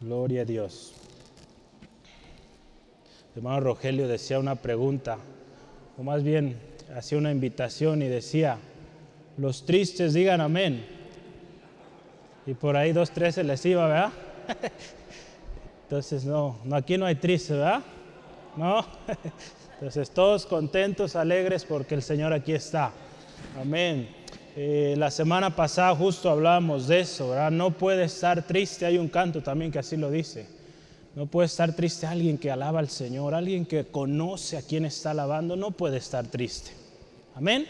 Gloria a Dios. El hermano Rogelio decía una pregunta, o más bien hacía una invitación y decía, los tristes digan amén. Y por ahí dos, tres se les iba, ¿verdad? Entonces, no, no, aquí no hay tristes, ¿verdad? No. Entonces, todos contentos, alegres, porque el Señor aquí está. Amén. Eh, la semana pasada justo hablábamos de eso, ¿verdad? No puede estar triste, hay un canto también que así lo dice. No puede estar triste alguien que alaba al Señor, alguien que conoce a quien está alabando, no puede estar triste. Amén.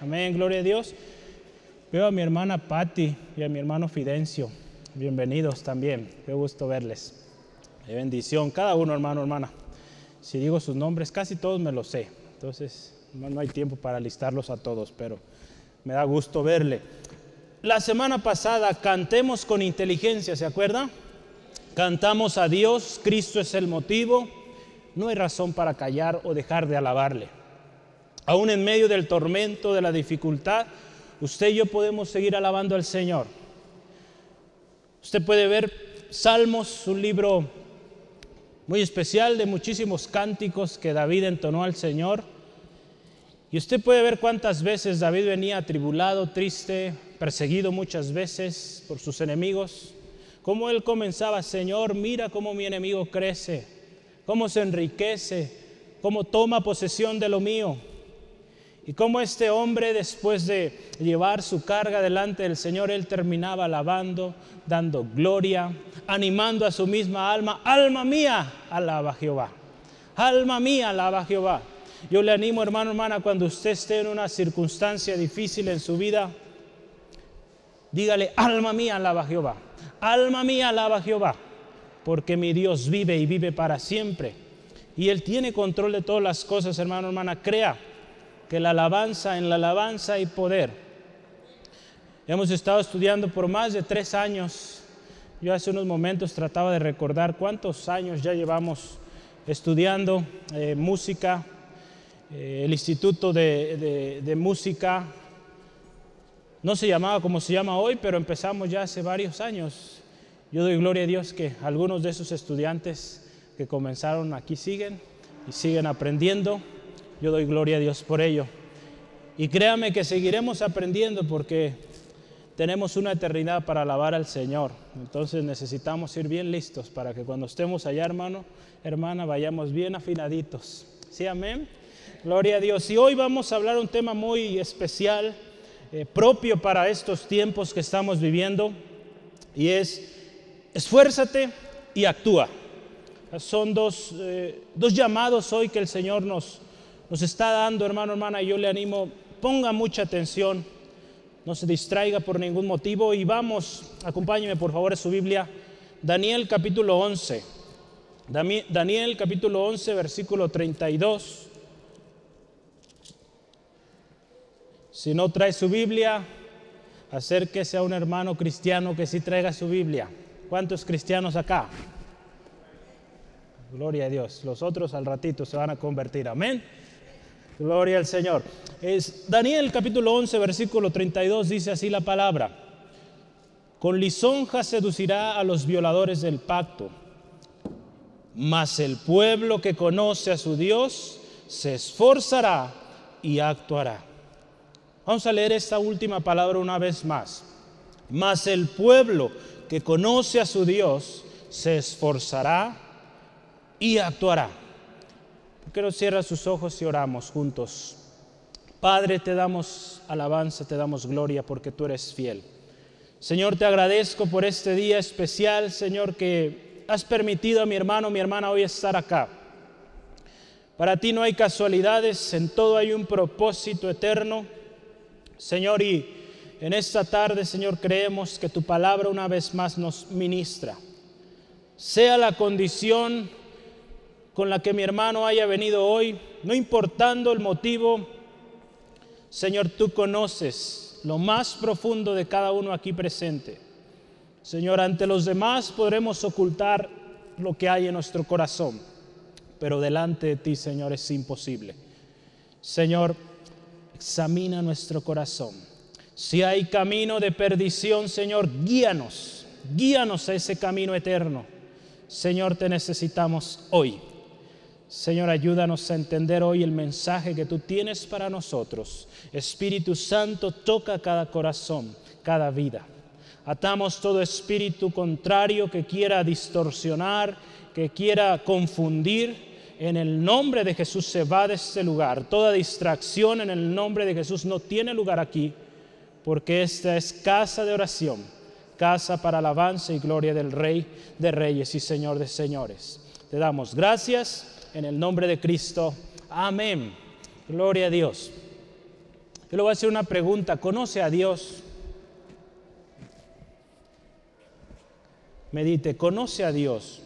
Amén, gloria a Dios. Veo a mi hermana Patti y a mi hermano Fidencio. Bienvenidos también. Qué gusto verles. Qué bendición. Cada uno, hermano, hermana. Si digo sus nombres, casi todos me los sé. Entonces, no, hay tiempo para listarlos a todos, pero me da gusto verle. La semana pasada cantemos con inteligencia, ¿se acuerda? Cantamos a Dios, Cristo es el motivo. No hay razón para callar o dejar de alabarle. Aún en medio del tormento, de la dificultad, usted y yo podemos seguir alabando al Señor. Usted puede ver Salmos, un libro muy especial de muchísimos cánticos que David entonó al Señor. Y usted puede ver cuántas veces David venía atribulado, triste, perseguido muchas veces por sus enemigos. Cómo él comenzaba, Señor, mira cómo mi enemigo crece, cómo se enriquece, cómo toma posesión de lo mío. Y cómo este hombre, después de llevar su carga delante del Señor, él terminaba alabando, dando gloria, animando a su misma alma. Alma mía, alaba a Jehová. Alma mía, alaba a Jehová. Yo le animo, hermano, hermana, cuando usted esté en una circunstancia difícil en su vida, dígale, alma mía, alaba a Jehová. Alma mía, alaba a Jehová. Porque mi Dios vive y vive para siempre. Y Él tiene control de todas las cosas, hermano, hermana. Crea que la alabanza, en la alabanza hay poder. Hemos estado estudiando por más de tres años. Yo hace unos momentos trataba de recordar cuántos años ya llevamos estudiando eh, música, eh, el Instituto de, de, Música no se llamaba como se llama hoy, pero empezamos ya hace varios años. Yo doy gloria a Dios que algunos de esos estudiantes que comenzaron aquí siguen y siguen aprendiendo. Yo doy gloria a Dios por ello. Y créame que seguiremos aprendiendo porque tenemos una eternidad para alabar al Señor. Entonces necesitamos ir bien listos para que cuando estemos allá, hermano, hermana, vayamos bien afinaditos. ¿Sí, amén? Gloria a Dios. Y hoy vamos a hablar un tema muy especial, eh, propio para estos tiempos que estamos viviendo, y es esfuérzate y actúa. Son dos, eh, dos llamados hoy que el Señor nos, nos está dando, hermano, hermana, y yo le animo, ponga mucha atención, no se distraiga por ningún motivo, y vamos, acompáñeme por favor a su Biblia, Daniel capítulo 11. Daniel capítulo 11, versículo 32. Si no trae su Biblia, acérquese a un hermano cristiano que sí traiga su Biblia. ¿Cuántos cristianos acá? Gloria a Dios. Los otros al ratito se van a convertir. Amén. Gloria al Señor. Es Daniel capítulo 11, versículo 32 dice así la palabra. Con lisonja seducirá a los violadores del pacto, mas el pueblo que conoce a su Dios se esforzará y actuará. Vamos a leer esta última palabra una vez más. Mas el pueblo que conoce a su Dios se esforzará y actuará. ¿Por qué no cierra sus ojos y oramos juntos? Padre, te damos alabanza, te damos gloria porque tú eres fiel. Señor, te agradezco por este día especial, Señor, que has permitido a mi hermano, mi hermana hoy estar acá. Para ti no hay casualidades, en todo hay un propósito eterno. Señor, y en esta tarde, Señor, creemos que tu palabra una vez más nos ministra. Sea la condición con la que mi hermano haya venido hoy, no importando el motivo, Señor, tú conoces lo más profundo de cada uno aquí presente. Señor, ante los demás podremos ocultar lo que hay en nuestro corazón, pero delante de ti, Señor, es imposible. Señor, examina nuestro corazón. Si hay camino de perdición, Señor, guíanos. guíanos a ese camino eterno. Señor, te necesitamos hoy. Señor, ayúdanos a entender hoy el mensaje que tú tienes para nosotros. Espíritu Santo, toca cada corazón, cada vida. Atamos todo espíritu contrario que quiera distorsionar, que quiera confundir. En el nombre de Jesús se va de este lugar. Toda distracción en el nombre de Jesús no tiene lugar aquí, porque esta es casa de oración, casa para alabanza y gloria del Rey de Reyes y Señor de Señores. Te damos gracias en el nombre de Cristo. Amén. Gloria a Dios. Yo le voy a hacer una pregunta. ¿Conoce a Dios? Medite, ¿conoce a Dios?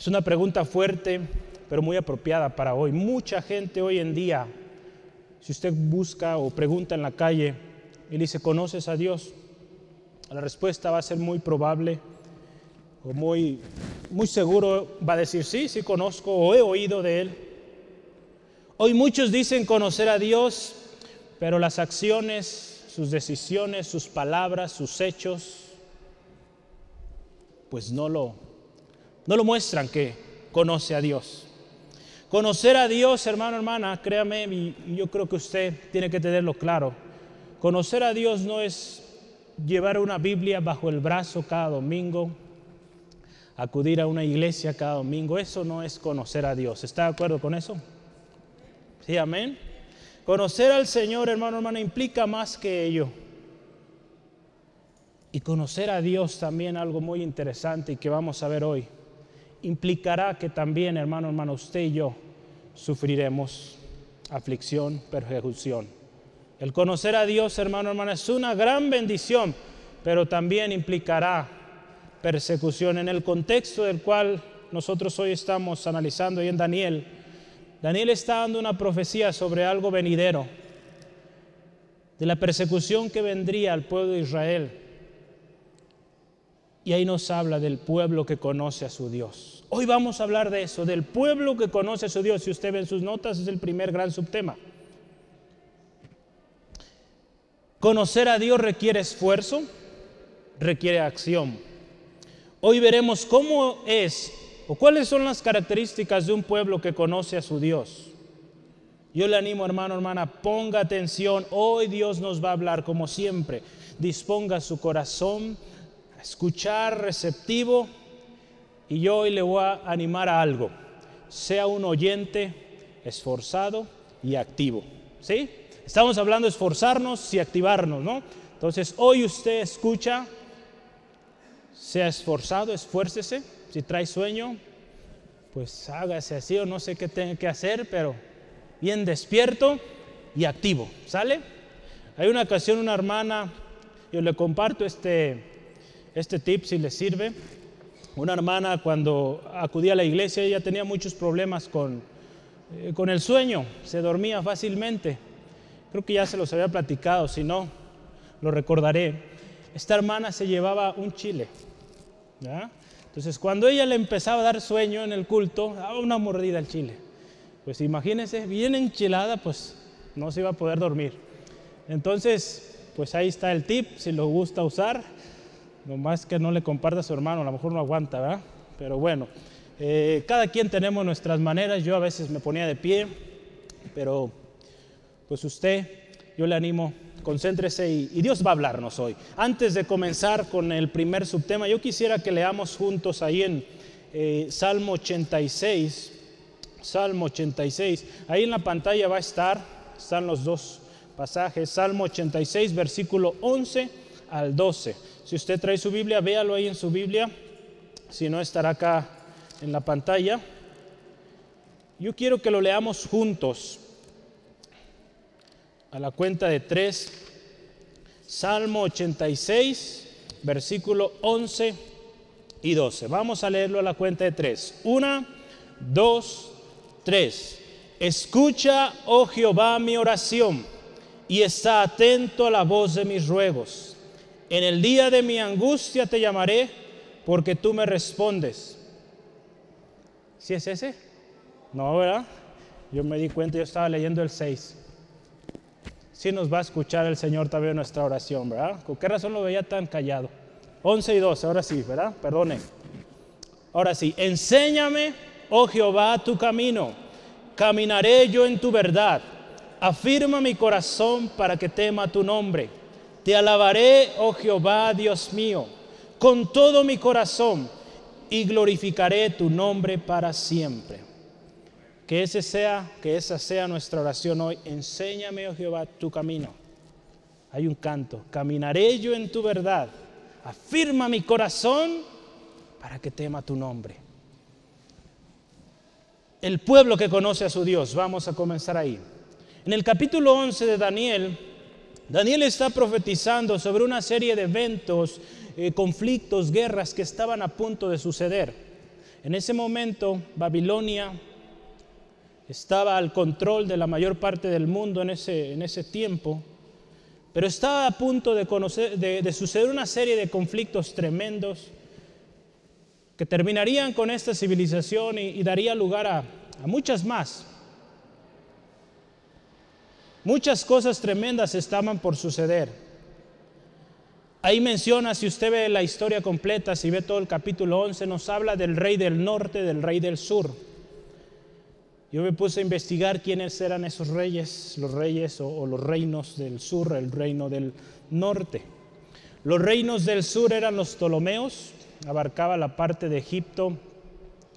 Es una pregunta fuerte, pero muy apropiada para hoy. Mucha gente hoy en día, si usted busca o pregunta en la calle y dice, ¿conoces a Dios? La respuesta va a ser muy probable o muy, muy seguro va a decir, sí, sí conozco o he oído de Él. Hoy muchos dicen conocer a Dios, pero las acciones, sus decisiones, sus palabras, sus hechos, pues no lo, no lo muestran que conoce a Dios. Conocer a Dios, hermano, hermana, créame, y yo creo que usted tiene que tenerlo claro. Conocer a Dios no es llevar una Biblia bajo el brazo cada domingo, acudir a una iglesia cada domingo. Eso no es conocer a Dios. ¿Está de acuerdo con eso? Sí, amén. Conocer al Señor, hermano, hermana, implica más que ello. Y conocer a Dios también algo muy interesante y que vamos a ver hoy implicará que también, hermano, hermano, usted y yo sufriremos aflicción, persecución. El conocer a Dios, hermano, hermano, es una gran bendición, pero también implicará persecución. En el contexto del cual nosotros hoy estamos analizando, y en Daniel, Daniel está dando una profecía sobre algo venidero, de la persecución que vendría al pueblo de Israel y ahí nos habla del pueblo que conoce a su Dios. Hoy vamos a hablar de eso, del pueblo que conoce a su Dios. Si usted ve en sus notas, es el primer gran subtema. Conocer a Dios requiere esfuerzo, requiere acción. Hoy veremos cómo es o cuáles son las características de un pueblo que conoce a su Dios. Yo le animo, hermano, hermana, ponga atención. Hoy Dios nos va a hablar como siempre. Disponga su corazón escuchar, receptivo, y yo hoy le voy a animar a algo. Sea un oyente esforzado y activo. ¿Sí? Estamos hablando de esforzarnos y activarnos, ¿no? Entonces, hoy usted escucha, sea esforzado, esfuércese. Si trae sueño, pues hágase así o no sé qué tenga que hacer, pero bien despierto y activo. ¿Sale? Hay una ocasión, una hermana, yo le comparto este, este tip si le sirve. Una hermana cuando acudía a la iglesia, ella tenía muchos problemas con, eh, con el sueño, se dormía fácilmente. Creo que ya se los había platicado, si no, lo recordaré. Esta hermana se llevaba un chile. Entonces, cuando ella le empezaba a dar sueño en el culto, daba una mordida al chile. Pues imagínense, bien enchilada, pues no se iba a poder dormir. Entonces, pues ahí está el tip, si lo gusta usar más que no le comparta a su hermano, a lo mejor no aguanta, ¿verdad? Pero bueno, eh, cada quien tenemos nuestras maneras. Yo a veces me ponía de pie, pero pues usted, yo le animo, concéntrese y, Dios va a hablarnos hoy. Antes de comenzar con el primer subtema, yo quisiera que leamos juntos ahí en eh, Salmo 86. Salmo 86. Ahí en la pantalla va a estar, están los dos pasajes. Salmo 86, versículo 11 al 12. Si usted trae su Biblia, véalo ahí en su Biblia. Si no, estará acá en la pantalla. Yo quiero que lo leamos juntos. A la cuenta de tres. Salmo 86, versículo 11 y 12. Vamos a leerlo a la cuenta de tres. Una, dos, tres. Escucha, oh Jehová, mi oración y está atento a la voz de mis ruegos en el día de mi angustia te llamaré porque tú me respondes. ¿Sí es ese? No, ¿verdad? Yo me di cuenta, yo estaba leyendo el 6. sí nos va a escuchar el Señor también nuestra oración, ¿verdad? ¿Con qué razón lo veía tan callado? 11 y 12, ahora sí, ¿verdad? Perdone. Ahora sí, enséñame, oh Jehová, tu camino. Caminaré yo en tu verdad. Afirma mi corazón para que tema tu nombre. Te alabaré, oh Jehová, Dios mío, con todo mi corazón y glorificaré tu nombre para siempre. Que ese sea, que esa sea nuestra oración hoy. Enséñame, oh Jehová, tu camino. Hay un canto. Caminaré yo en tu verdad. Afirma mi corazón para que tema tu nombre. El pueblo que conoce a su Dios. Vamos a comenzar ahí. En el capítulo 11 de Daniel, Daniel está profetizando sobre una serie de eventos, eh, conflictos, guerras que estaban a punto de suceder. En ese momento, Babilonia estaba al control de la mayor parte del mundo en ese, en ese tiempo, pero estaba a punto de, conocer, de, suceder una serie de conflictos tremendos que terminarían con esta civilización y, daría lugar a, a muchas más. Muchas cosas tremendas estaban por suceder. Ahí menciona, si usted ve la historia completa, si ve todo el capítulo 11, nos habla del rey del norte, del rey del sur. Yo me puse a investigar quiénes eran esos reyes, los reyes o, los reinos del sur, el reino del norte. Los reinos del sur eran los Ptolomeos, abarcaba la parte de Egipto,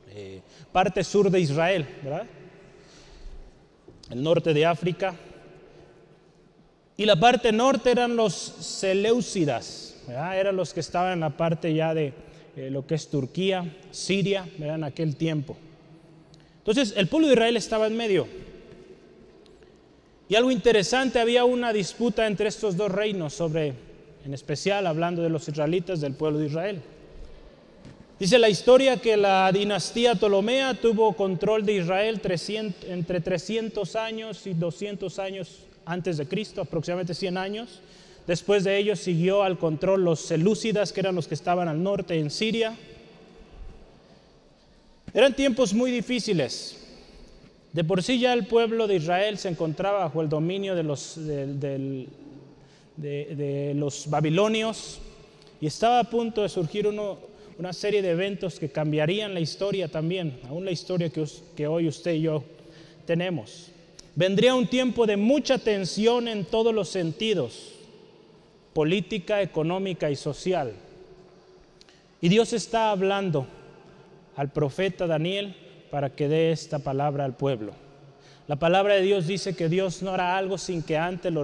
eh, parte sur de Israel. El norte de África. Y la parte norte eran los Seleucidas, ¿verdad? eran los que estaban en la parte ya de eh, lo que es Turquía, Siria, ¿verdad? en aquel tiempo. Entonces el pueblo de Israel estaba en medio. Y algo interesante, había una disputa entre estos dos reinos sobre, en especial hablando de los israelitas del pueblo de Israel. Dice la historia que la dinastía Ptolomea tuvo control de Israel entre 300 años y 200 años antes de Cristo, aproximadamente 100 años. Después de ellos siguió al control los selúcidas, que eran los que estaban al norte en Siria. Eran tiempos muy difíciles. De por sí ya el pueblo de Israel se encontraba bajo el dominio de los, de, los babilonios y estaba a punto de surgir una serie de eventos que cambiarían la historia también, aún la historia que, que hoy usted y yo tenemos. Vendría un tiempo de mucha tensión en todos los sentidos, política, económica y social. Y Dios está hablando al profeta Daniel para que dé esta palabra al pueblo. La palabra de Dios dice que Dios no hará algo sin que antes lo,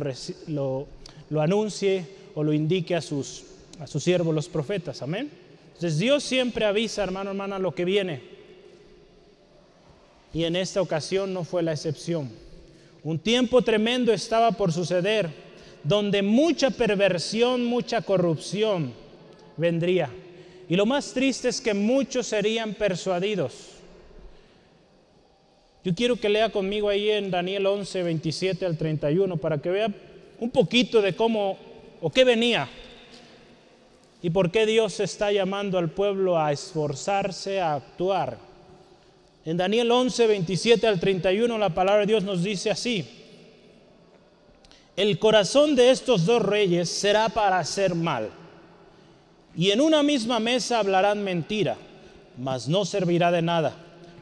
lo, anuncie o lo indique a sus, a sus siervos los profetas. Amén. Entonces Dios siempre avisa, hermano, hermana, lo que viene. Y en esta ocasión no fue la excepción. Un tiempo tremendo estaba por suceder, donde mucha perversión, mucha corrupción vendría. Y lo más triste es que muchos serían persuadidos. Yo quiero que lea conmigo ahí en Daniel 11, 27 al 31 para que vea un poquito de cómo o qué venía y por qué Dios está llamando al pueblo a esforzarse, a actuar. En Daniel 11, 27 al 31 la palabra de Dios nos dice así, el corazón de estos dos reyes será para hacer mal y en una misma mesa hablarán mentira, mas no servirá de nada,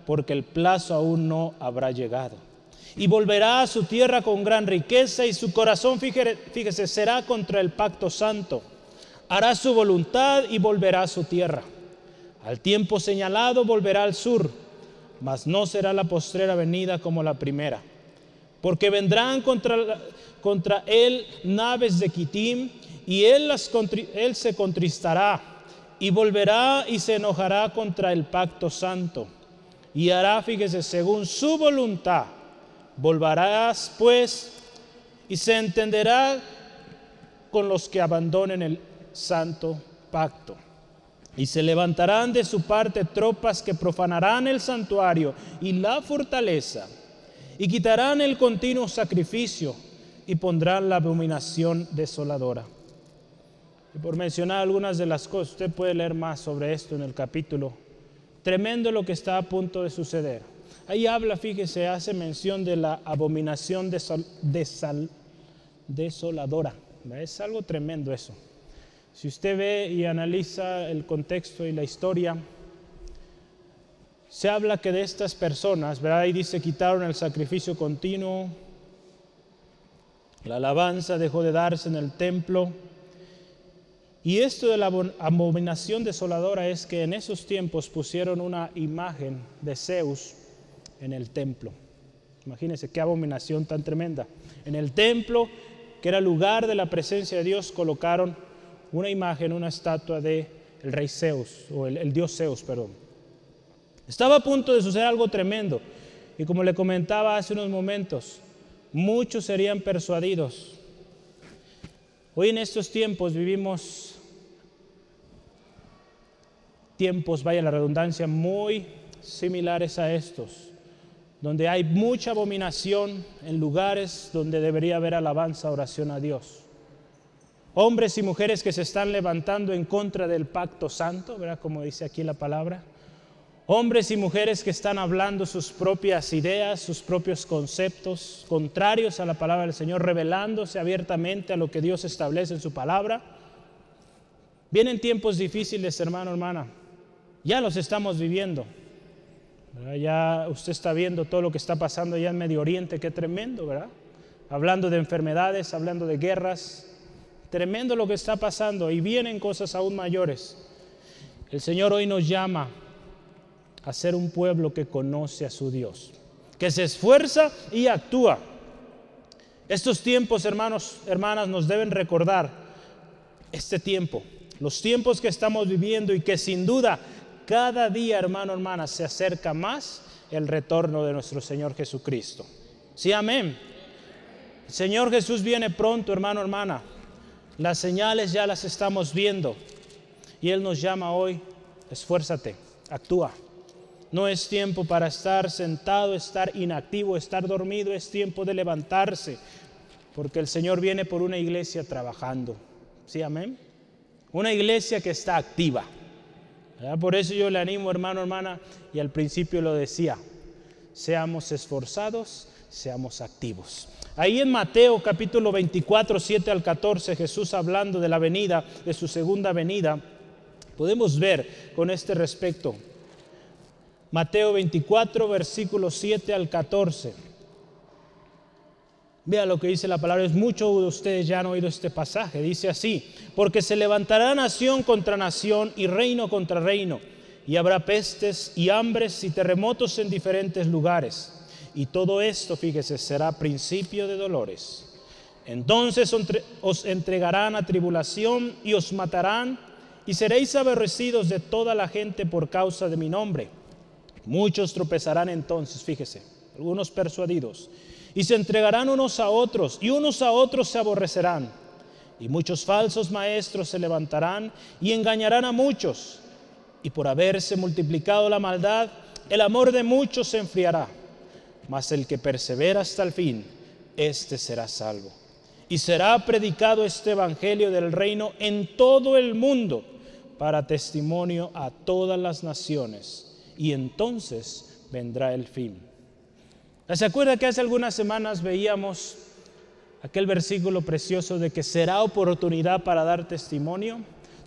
porque el plazo aún no habrá llegado. Y volverá a su tierra con gran riqueza y su corazón, fíjese, será contra el pacto santo. Hará su voluntad y volverá a su tierra. Al tiempo señalado volverá al sur, mas no será la postrera venida como la primera. Porque vendrán contra, contra él naves de Kitim y él, él se contristará y volverá y se enojará contra el pacto santo y hará, fíjese, según su voluntad. Volverás pues y se entenderá con los que abandonen el santo pacto. Y se levantarán de su parte tropas que profanarán el santuario y la fortaleza, y quitarán el continuo sacrificio y pondrán la abominación desoladora. Y por mencionar algunas de las cosas, usted puede leer más sobre esto en el capítulo. Tremendo lo que está a punto de suceder. Ahí habla, fíjese, hace mención de la abominación desoladora. Es algo tremendo eso. Si usted ve y analiza el contexto y la historia, se habla que de estas personas, ¿verdad? Ahí dice, quitaron el sacrificio continuo, la alabanza dejó de darse en el templo. Y esto de la abominación desoladora es que en esos tiempos pusieron una imagen de Zeus en el templo. Imagínense qué abominación tan tremenda. En el templo, que era lugar de la presencia de Dios, colocaron una imagen, una estatua de el rey Zeus, o el, dios Zeus, perdón. Estaba a punto de suceder algo tremendo. Y como le comentaba hace unos momentos, muchos serían persuadidos. Hoy en estos tiempos vivimos tiempos, vaya la redundancia, muy similares a estos, donde hay mucha abominación en lugares donde debería haber alabanza, oración a Dios. Hombres y mujeres que se están levantando en contra del pacto santo, ¿verdad? Como dice aquí la palabra Hombres y mujeres que están hablando sus propias ideas, sus propios conceptos, contrarios a la palabra del Señor, revelándose abiertamente a lo que Dios establece en su palabra. Vienen tiempos difíciles, hermano, hermana. Ya los estamos viviendo. Ya usted está viendo todo lo que está pasando allá en Medio Oriente, qué tremendo, ¿verdad? Hablando de enfermedades, hablando de guerras. Tremendo lo que está pasando y vienen cosas aún mayores. El Señor hoy nos llama a ser un pueblo que conoce a su Dios, que se esfuerza y actúa. Estos tiempos, hermanos, hermanas, nos deben recordar este tiempo, los tiempos que estamos viviendo y que sin duda cada día, hermano, hermana, se acerca más el retorno de nuestro Señor Jesucristo. Sí, amén. Señor Jesús viene pronto, hermano, hermana. Las señales ya las estamos viendo. Y Él nos llama hoy, esfuérzate, actúa. No es tiempo para estar sentado, estar inactivo, estar dormido, es tiempo de levantarse, porque el Señor viene por una iglesia trabajando. ¿Sí, amén? Una iglesia que está activa. Por eso yo le animo, hermano, hermana, y al principio lo decía, seamos esforzados, seamos activos. Ahí en Mateo capítulo 24, 7 al 14, Jesús hablando de la venida, de su segunda venida, podemos ver con este respecto Mateo 24, versículos 7 al 14. Vea lo que dice la palabra. Es mucho de ustedes ya han oído este pasaje. Dice así, porque se levantará nación contra nación y reino contra reino. Y habrá pestes y hambres y terremotos en diferentes lugares. Y todo esto, fíjese, será principio de dolores. Entonces os entregarán a tribulación y os matarán y seréis aborrecidos de toda la gente por causa de mi nombre. Muchos tropezarán entonces, fíjese, algunos persuadidos, y se entregarán unos a otros, y unos a otros se aborrecerán. Y muchos falsos maestros se levantarán y engañarán a muchos. Y por haberse multiplicado la maldad, el amor de muchos se enfriará. Mas el que persevera hasta el fin, éste será salvo. Y será predicado este Evangelio del reino en todo el mundo para testimonio a todas las naciones y entonces vendrá el fin. ¿Se acuerda que hace algunas semanas veíamos aquel versículo precioso de que será oportunidad para dar testimonio?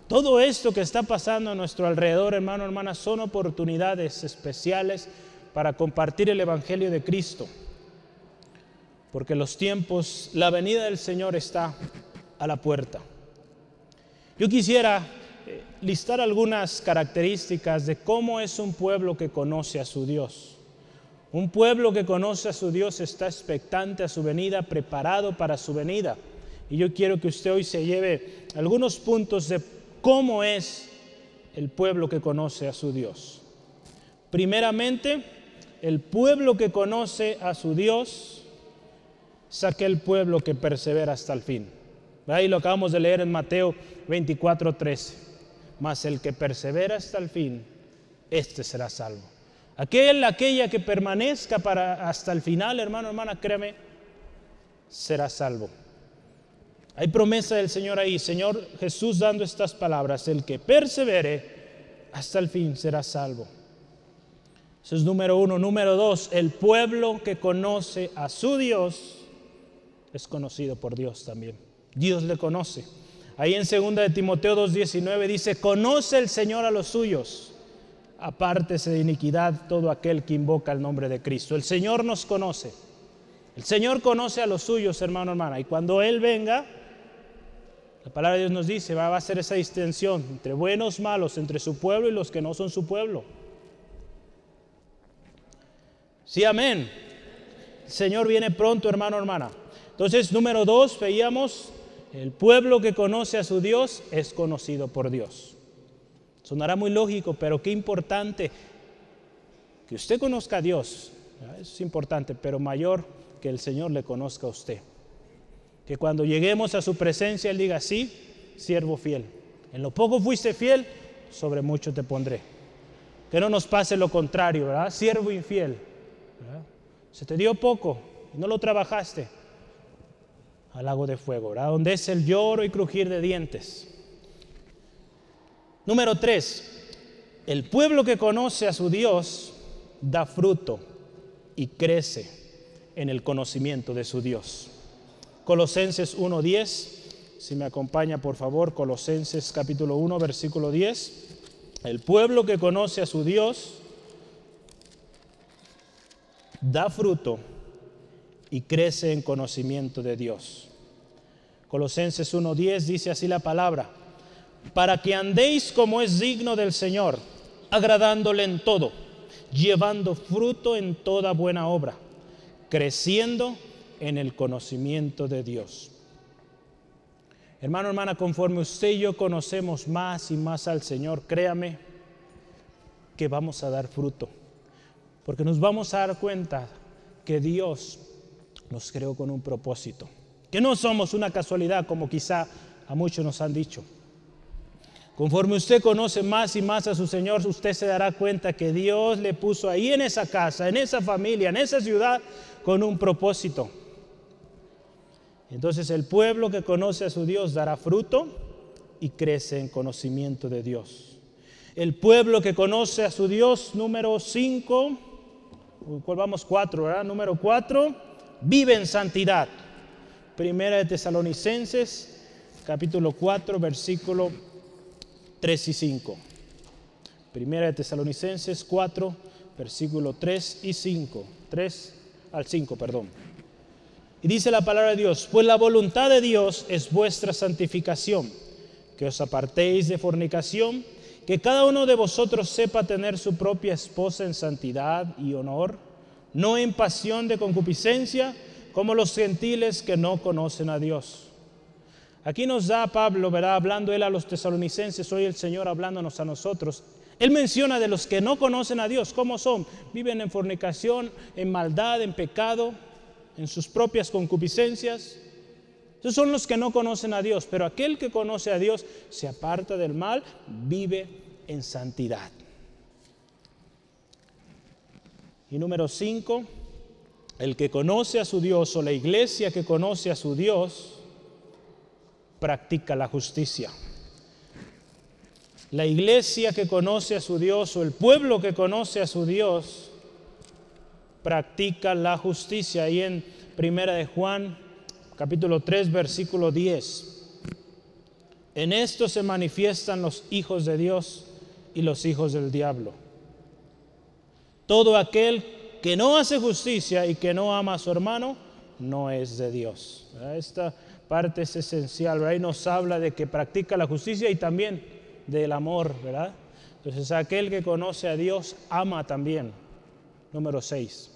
Todo esto que está pasando a nuestro alrededor, hermano, hermana, son oportunidades especiales para compartir el Evangelio de Cristo. Porque los tiempos, la venida del Señor está a la puerta. Yo quisiera listar algunas características de cómo es un pueblo que conoce a su Dios. Un pueblo que conoce a su Dios está expectante a su venida, preparado para su venida. Y yo quiero que usted hoy se lleve algunos puntos de cómo es el pueblo que conoce a su Dios. Primeramente, el pueblo que conoce a su Dios es aquel pueblo que persevera hasta el fin. Ahí lo acabamos de leer en Mateo 24, 13 mas el que persevera hasta el fin, este será salvo. Aquel, aquella que permanezca para hasta el final, hermano, hermana, créeme, será salvo. Hay promesa del Señor ahí, Señor Jesús dando estas palabras, el que persevere hasta el fin será salvo. Eso es número uno. Número dos, el pueblo que conoce a su Dios es conocido por Dios también. Dios le conoce. Ahí en 2 de Timoteo 2:19 dice, "Conoce el Señor a los suyos. Apártese de iniquidad todo aquel que invoca el nombre de Cristo." El Señor nos conoce. El Señor conoce a los suyos, hermano, hermana, y cuando él venga, la palabra de Dios nos dice, va a hacer esa distinción entre buenos, malos, entre su pueblo y los que no son su pueblo. Sí, amén. El Señor viene pronto, hermano, hermana. Entonces, número dos, veíamos, el pueblo que conoce a su Dios es conocido por Dios. Sonará muy lógico, pero qué importante que usted conozca a Dios. Es importante, pero mayor que el Señor le conozca a usted. Que cuando lleguemos a su presencia, Él diga, sí, siervo fiel. En lo poco fuiste fiel, sobre mucho te pondré. Que no nos pase lo contrario, ¿verdad? Siervo infiel se te dio poco, no lo trabajaste. Al lago de fuego, ¿verdad? Donde es el lloro y crujir de dientes. Número tres, el pueblo que conoce a su Dios da fruto y crece en el conocimiento de su Dios. Colosenses 1.10, si me acompaña por favor, Colosenses capítulo 1, versículo 10. El pueblo que conoce a su Dios da fruto y crece en conocimiento de Dios. Colosenses 1.10 dice así la palabra, para que andéis como es digno del Señor, agradándole en todo, llevando fruto en toda buena obra, creciendo en el conocimiento de Dios. Hermano, hermana, conforme usted y yo conocemos más y más al Señor, créame que vamos a dar fruto porque nos vamos a dar cuenta que Dios nos creó con un propósito, que no somos una casualidad como quizá a muchos nos han dicho. Conforme usted conoce más y más a su Señor, usted se dará cuenta que Dios le puso ahí en esa casa, en esa familia, en esa ciudad, con un propósito. Entonces el pueblo que conoce a su Dios dará fruto y crece en conocimiento de Dios. El pueblo que conoce a su Dios, número 5, ¿cuál vamos? Cuatro, ¿verdad? Número cuatro, vive en santidad. Primera de Tesalonicenses, capítulo 4, versículo 3 y 5. Primera de Tesalonicenses 4, versículo 3 y 5. 3 al 5, perdón. Y dice la palabra de Dios, pues la voluntad de Dios es vuestra santificación, que os apartéis de fornicación que cada uno de vosotros sepa tener su propia esposa en santidad y honor, no en pasión de concupiscencia, como los gentiles que no conocen a Dios. Aquí nos da Pablo, verá, hablando él a los tesalonicenses, hoy el Señor hablándonos a nosotros. Él menciona de los que no conocen a Dios, ¿cómo son? Viven en fornicación, en maldad, en pecado, en sus propias concupiscencias. Esos son los que no conocen a Dios, pero aquel que conoce a Dios se aparta del mal, vive en santidad. Y número cinco, el que conoce a su Dios o la iglesia que conoce a su Dios practica la justicia. La iglesia que conoce a su Dios o el pueblo que conoce a su Dios practica la justicia. Ahí en Primera de Juan capítulo 3, versículo 10. En esto se manifiestan los hijos de Dios y los hijos del diablo. Todo aquel que no hace justicia y que no ama a su hermano, no es de Dios. Esta parte es esencial, ahí nos habla de que practica la justicia y también del amor, ¿verdad? Entonces aquel que conoce a Dios ama también. Número 6.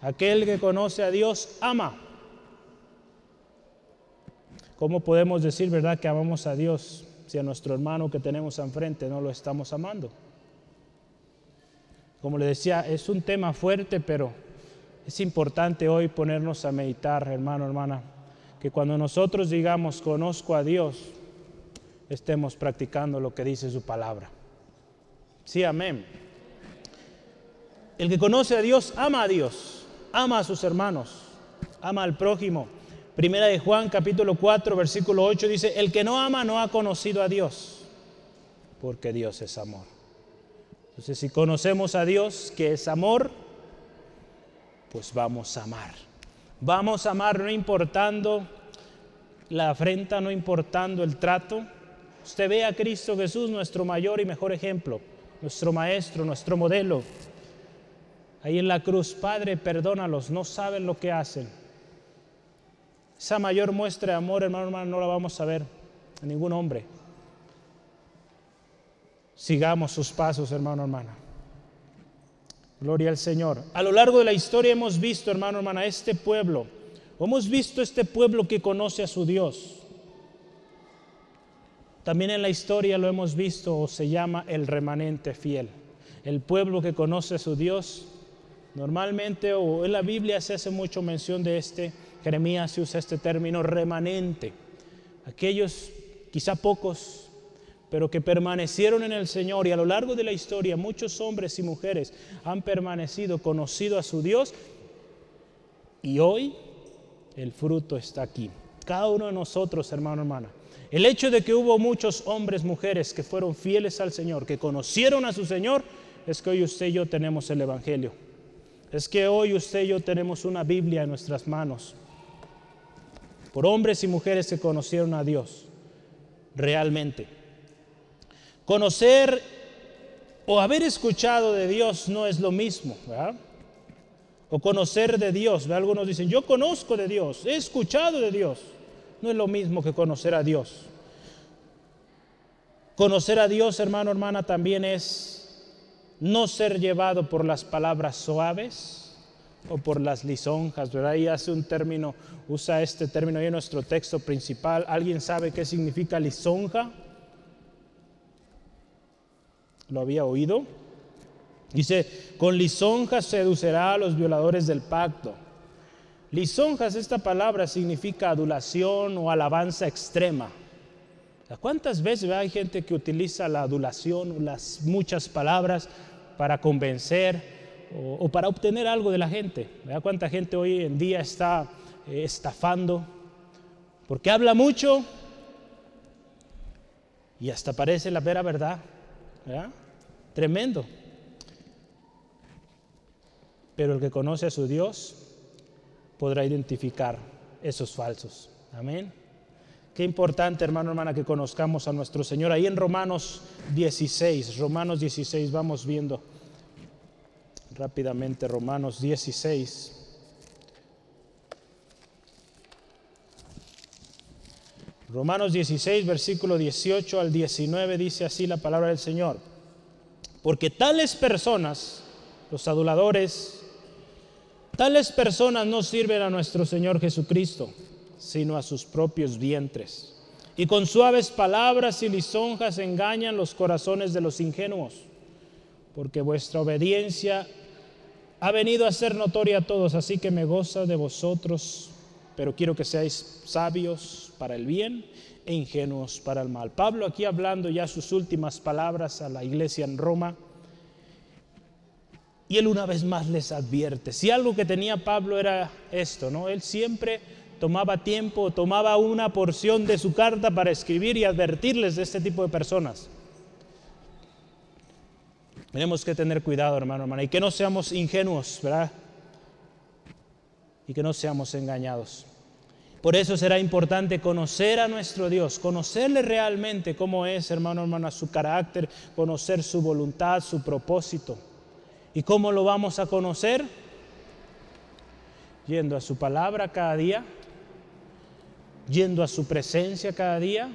Aquel que conoce a Dios ama. ¿Cómo podemos decir, verdad, que amamos a Dios si a nuestro hermano que tenemos enfrente no lo estamos amando? Como le decía, es un tema fuerte, pero es importante hoy ponernos a meditar, hermano, hermana, que cuando nosotros digamos conozco a Dios, estemos practicando lo que dice su palabra. Sí, amén. El que conoce a Dios ama a Dios, ama a sus hermanos, ama al prójimo. Primera de Juan capítulo 4 versículo 8 dice, el que no ama no ha conocido a Dios, porque Dios es amor. Entonces si conocemos a Dios que es amor, pues vamos a amar. Vamos a amar no importando la afrenta, no importando el trato. Usted ve a Cristo Jesús, nuestro mayor y mejor ejemplo, nuestro maestro, nuestro modelo. Ahí en la cruz, Padre, perdónalos, no saben lo que hacen. Esa mayor muestra de amor, hermano, hermano, no la vamos a ver en ningún hombre. Sigamos sus pasos, hermano, hermana. Gloria al Señor. A lo largo de la historia hemos visto, hermano, hermana, este pueblo. Hemos visto este pueblo que conoce a su Dios. También en la historia lo hemos visto, o se llama el remanente fiel. El pueblo que conoce a su Dios. Normalmente, o en la Biblia se hace mucho mención de este, Jeremías se usa este término remanente. Aquellos, quizá pocos, pero que permanecieron en el Señor y a lo largo de la historia muchos hombres y mujeres han permanecido, conocido a su Dios y hoy el fruto está aquí. Cada uno de nosotros, hermano, hermana. El hecho de que hubo muchos hombres, mujeres que fueron fieles al Señor, que conocieron a su Señor, es que hoy usted y yo tenemos el Evangelio. Es que hoy usted y yo tenemos una Biblia en nuestras manos. Por hombres y mujeres que conocieron a Dios realmente. Conocer o haber escuchado de Dios no es lo mismo, ¿verdad? O conocer de Dios. Algunos dicen, yo conozco de Dios, he escuchado de Dios. No es lo mismo que conocer a Dios. Conocer a Dios, hermano, hermana, también es no ser llevado por las palabras suaves o por las lisonjas, ¿verdad? Y hace un término, usa este término ahí en nuestro texto principal. ¿Alguien sabe qué significa lisonja? ¿Lo había oído? Dice, con lisonjas seducirá a los violadores del pacto. Lisonjas, esta palabra significa adulación o alabanza extrema. ¿Cuántas veces hay gente que utiliza la adulación, las muchas palabras para convencer o, para obtener algo de la gente? ¿Cuánta gente hoy en día está eh, estafando? Porque habla mucho y hasta parece la vera verdad. Tremendo. Pero el que conoce a su Dios podrá identificar esos falsos. Amén. Qué importante, hermano, hermana, que conozcamos a nuestro Señor. Ahí en Romanos 16, Romanos 16, vamos viendo rápidamente Romanos 16. Romanos 16, versículo 18 al 19 dice así la palabra del Señor. Porque tales personas, los aduladores, tales personas no sirven a nuestro Señor Jesucristo, sino a sus propios vientres. Y con suaves palabras y lisonjas engañan los corazones de los ingenuos, porque vuestra obediencia ha venido a ser notoria a todos, así que me goza de vosotros pero quiero que seáis sabios para el bien e ingenuos para el mal. Pablo aquí hablando ya sus últimas palabras a la iglesia en Roma. Y él una vez más les advierte, si algo que tenía Pablo era esto, ¿no? Él siempre tomaba tiempo, tomaba una porción de su carta para escribir y advertirles de este tipo de personas. Tenemos que tener cuidado, hermano, hermana, y que no seamos ingenuos, ¿verdad? y que no seamos engañados. Por eso será importante conocer a nuestro Dios, conocerle realmente cómo es, hermano, hermana, su carácter, conocer su voluntad, su propósito. ¿Y cómo lo vamos a conocer? Yendo a su palabra cada día, yendo a su presencia cada día,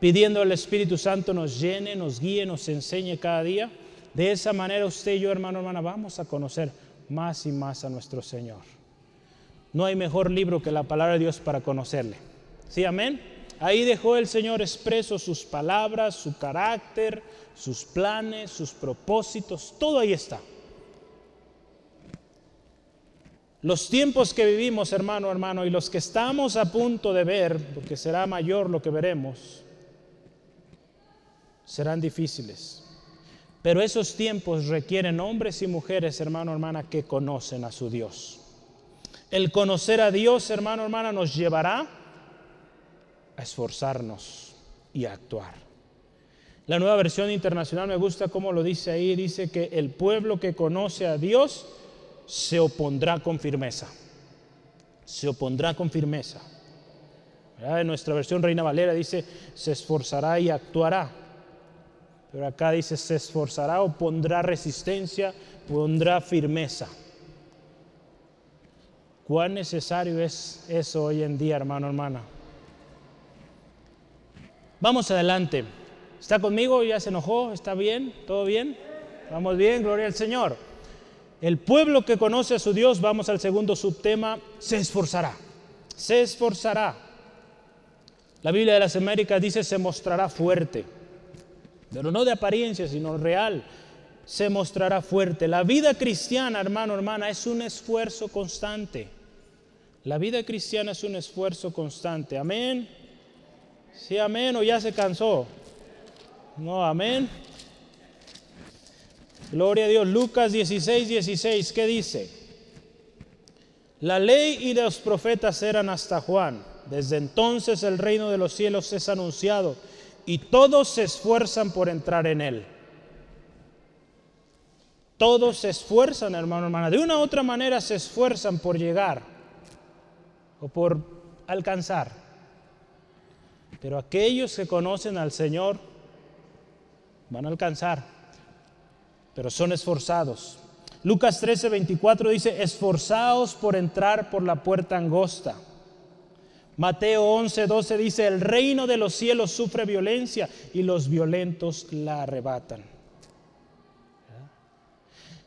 pidiendo al Espíritu Santo nos llene, nos guíe, nos enseñe cada día. De esa manera usted y yo, hermano, hermana, vamos a conocer más y más a nuestro Señor. No hay mejor libro que la palabra de Dios para conocerle. ¿Sí, amén? Ahí dejó el Señor expreso sus palabras, su carácter, sus planes, sus propósitos, todo ahí está. Los tiempos que vivimos, hermano, hermano, y los que estamos a punto de ver, porque será mayor lo que veremos, serán difíciles. Pero esos tiempos requieren hombres y mujeres, hermano, hermana, que conocen a su Dios. El conocer a Dios, hermano, hermana, nos llevará a esforzarnos y a actuar. La nueva versión internacional me gusta cómo lo dice ahí, dice que el pueblo que conoce a Dios se opondrá con firmeza. se opondrá con firmeza. En nuestra versión Reina Valera dice, se esforzará y actuará. Pero acá dice, se esforzará o pondrá resistencia, pondrá firmeza. ¿Cuán necesario es eso hoy en día, hermano, hermana? Vamos adelante. ¿Está conmigo? ¿Ya se enojó? ¿Está bien? ¿Todo bien? ¿Vamos bien? Gloria al Señor. El pueblo que conoce a su Dios, vamos al segundo subtema, se esforzará. Se esforzará. La Biblia de las Américas dice se mostrará fuerte, pero no de apariencia, sino real. Se mostrará fuerte. La vida cristiana, hermano, hermana, es un esfuerzo constante. La vida cristiana es un esfuerzo constante. Amén. Sí, amén, o ya se cansó. No, amén. Gloria a Dios. Lucas 16, 16, ¿qué dice? La ley y los profetas eran hasta Juan. Desde entonces el reino de los cielos es anunciado y todos se esfuerzan por entrar en él. Todos se esfuerzan, hermano, hermana. De una u otra manera se esfuerzan por llegar o por alcanzar. Pero aquellos que conocen al Señor van a alcanzar, pero son esforzados. Lucas 13, 24 dice, esforzados por entrar por la puerta angosta. Mateo 11, 12 dice, el reino de los cielos sufre violencia y los violentos la arrebatan.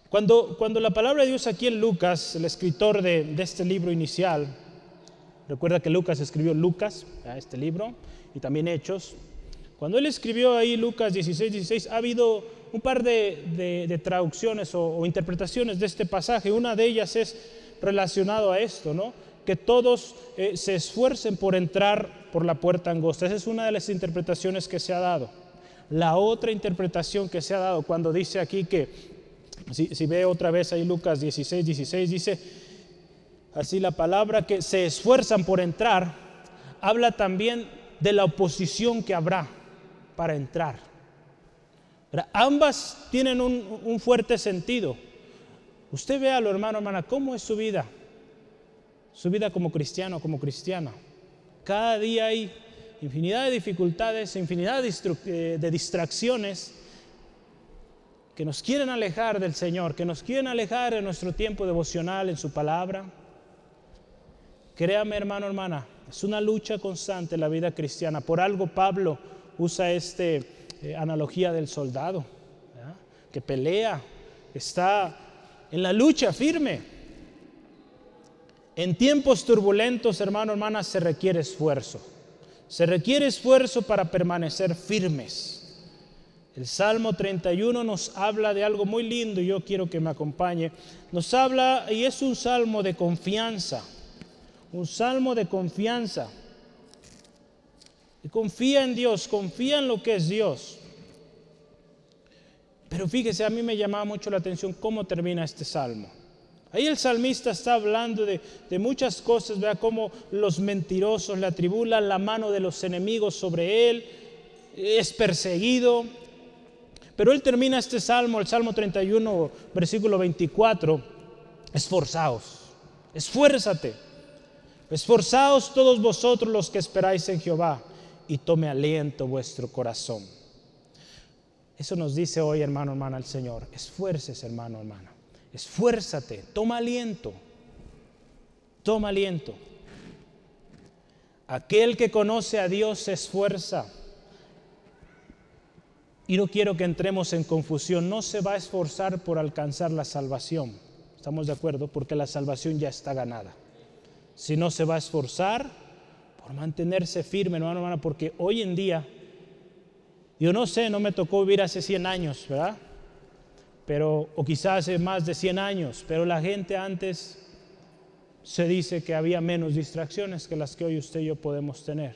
Cuando, cuando la palabra de Dios aquí en Lucas, el escritor de, de este libro inicial, recuerda que Lucas escribió Lucas, este libro, y también Hechos, cuando él escribió ahí Lucas 16, 16, ha habido un par de, traducciones o, interpretaciones de este pasaje. Una de ellas es relacionado a esto, ¿no? Que todos eh, se esfuercen por entrar por la puerta angosta. Esa es una de las interpretaciones que se ha dado. La otra interpretación que se ha dado cuando dice aquí que, si, ve otra vez ahí Lucas 16, 16, dice así la palabra que se esfuerzan por entrar, habla también de la oposición que habrá para entrar. ambas tienen un, fuerte sentido. Usted vea, hermano, hermana, cómo es su vida. Su vida como cristiano, como cristiana. Cada día hay infinidad de dificultades, infinidad de, eh, de distracciones que nos quieren alejar del Señor, que nos quieren alejar de nuestro tiempo devocional en su palabra. Créame, hermano, hermana, es una lucha constante la vida cristiana. Por algo Pablo usa esta eh, analogía del soldado, que pelea, está en la lucha firme. En tiempos turbulentos, hermano, hermana, se requiere esfuerzo. Se requiere esfuerzo para permanecer firmes. El Salmo 31 nos habla de algo muy lindo y yo quiero que me acompañe. Nos habla, y es un salmo de confianza, un salmo de confianza. Confía en Dios, confía en lo que es Dios. Pero fíjese, a mí me llamaba mucho la atención cómo termina este salmo. Ahí el salmista está hablando de, muchas cosas, vea cómo los mentirosos le atribulan la mano de los enemigos sobre él, es perseguido. Pero él termina este salmo, el Salmo 31, versículo 24, esforzaos, esfuérzate, esforzaos todos vosotros los que esperáis en Jehová y tome aliento vuestro corazón. Eso nos dice hoy, hermano, hermana, el Señor. Esfuerces, hermano, hermana. Esfuérzate, toma aliento. Toma aliento. Aquel que conoce a Dios se esfuerza. Y no quiero que entremos en confusión. No se va a esforzar por alcanzar la salvación. ¿Estamos de acuerdo? Porque la salvación ya está ganada. Si no se va a esforzar por mantenerse firme, hermano, hermana, porque hoy en día, yo no sé, no me tocó vivir hace 100 años, ¿verdad? Pero, o quizás hace más de 100 años, pero la gente antes se dice que había menos distracciones que las que hoy usted y yo podemos tener.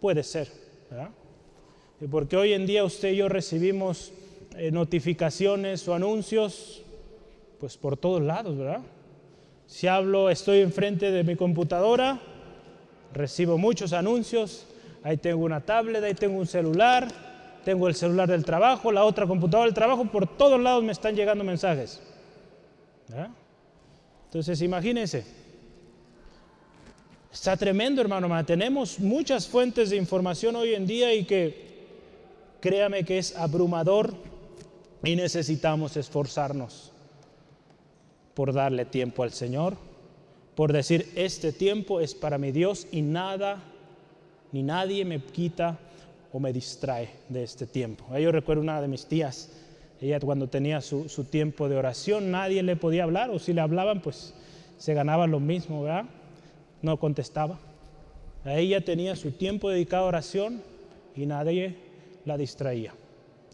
Puede ser, ¿verdad? Porque hoy en día usted y yo recibimos eh, notificaciones o anuncios, pues por todos lados, ¿verdad? Si hablo, estoy enfrente de mi computadora, recibo muchos anuncios, ahí tengo una tablet, ahí tengo un celular, tengo el celular del trabajo, la otra computadora del trabajo, por todos lados me están llegando mensajes. Entonces imagínense, Está tremendo, hermano. Tenemos muchas fuentes de información hoy en día y que créame que es abrumador y necesitamos esforzarnos por darle tiempo al Señor, por decir, este tiempo es para mi Dios y nada ni nadie me quita o me distrae de este tiempo. Yo recuerdo una de mis tías, ella cuando tenía su, su tiempo de oración, nadie le podía hablar o si le hablaban, pues se ganaba lo mismo, ¿verdad? no contestaba. A ella tenía su tiempo dedicado a oración y nadie la distraía.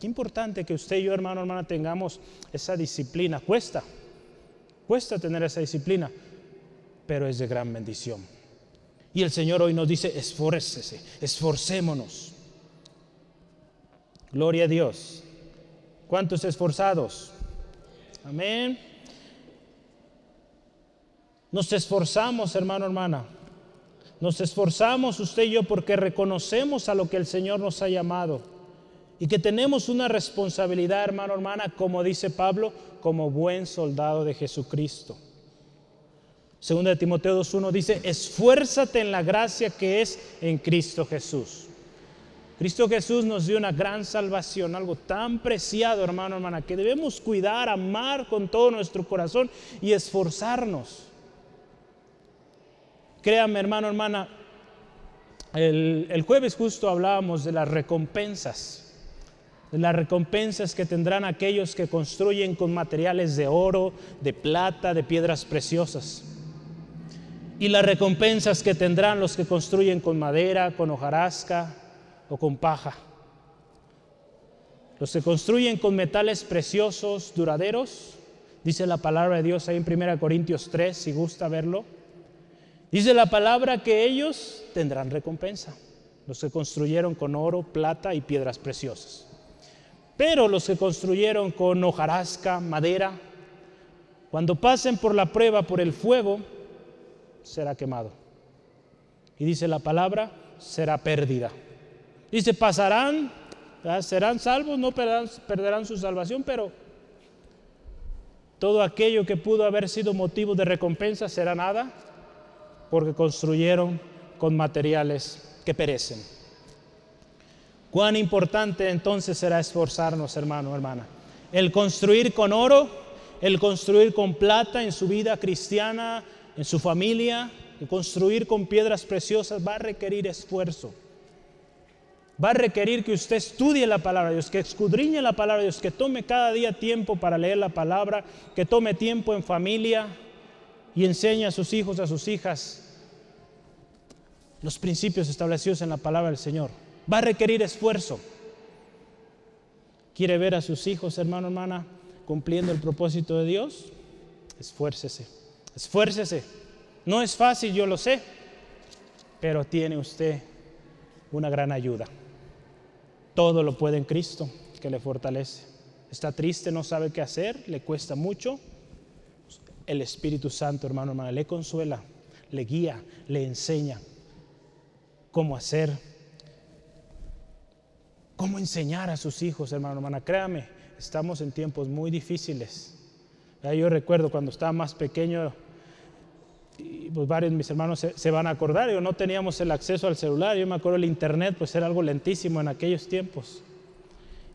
Qué importante que usted y yo, hermano, hermana, tengamos esa disciplina. Cuesta, cuesta tener esa disciplina, pero es de gran bendición. Y el Señor hoy nos dice, esfórcese, esforcémonos. Gloria a Dios. ¿Cuántos esforzados? Amén. Nos esforzamos, hermano, hermana. Nos esforzamos usted y yo porque reconocemos a lo que el Señor nos ha llamado y que tenemos una responsabilidad, hermano, hermana, como dice Pablo, como buen soldado de Jesucristo. Segunda de Timoteo 2.1 dice, esfuérzate en la gracia que es en Cristo Jesús. Cristo Jesús nos dio una gran salvación, algo tan preciado, hermano, hermana, que debemos cuidar, amar con todo nuestro corazón y esforzarnos. Créame, hermano, hermana, el, jueves justo hablábamos de las recompensas, de las recompensas que tendrán aquellos que construyen con materiales de oro, de plata, de piedras preciosas. Y las recompensas que tendrán los que construyen con madera, con hojarasca o con paja. Los que construyen con metales preciosos, duraderos, dice la palabra de Dios ahí en 1 Corintios 3, si gusta verlo Dice la palabra que ellos tendrán recompensa, los que construyeron con oro, plata y piedras preciosas. Pero los que construyeron con hojarasca, madera, cuando pasen por la prueba, por el fuego, será quemado. Y dice la palabra, será pérdida. Dice, pasarán, serán salvos, no perderán, perderán su salvación, pero todo aquello que pudo haber sido motivo de recompensa será nada porque construyeron con materiales que perecen. Cuán importante entonces será esforzarnos, hermano, hermana. El construir con oro, el construir con plata en su vida cristiana, en su familia, el construir con piedras preciosas va a requerir esfuerzo. Va a requerir que usted estudie la palabra de Dios, que escudriñe la palabra de Dios, que tome cada día tiempo para leer la palabra, que tome tiempo en familia, y enseña a sus hijos, a sus hijas, los principios establecidos en la palabra del Señor. Va a requerir esfuerzo. ¿Quiere ver a sus hijos, hermano, hermana, cumpliendo el propósito de Dios? Esfuércese, esfuércese. No es fácil, yo lo sé, pero tiene usted una gran ayuda. Todo lo puede en Cristo que le fortalece. Está triste, no sabe qué hacer, le cuesta mucho el Espíritu Santo, hermano, hermana, le consuela, le guía, le enseña cómo hacer, cómo enseñar a sus hijos, hermano, hermana. Créame, estamos en tiempos muy difíciles. Yo recuerdo cuando estaba más pequeño, y pues varios de mis hermanos se, van a acordar, yo no teníamos el acceso al celular, yo me acuerdo el internet, pues era algo lentísimo en aquellos tiempos.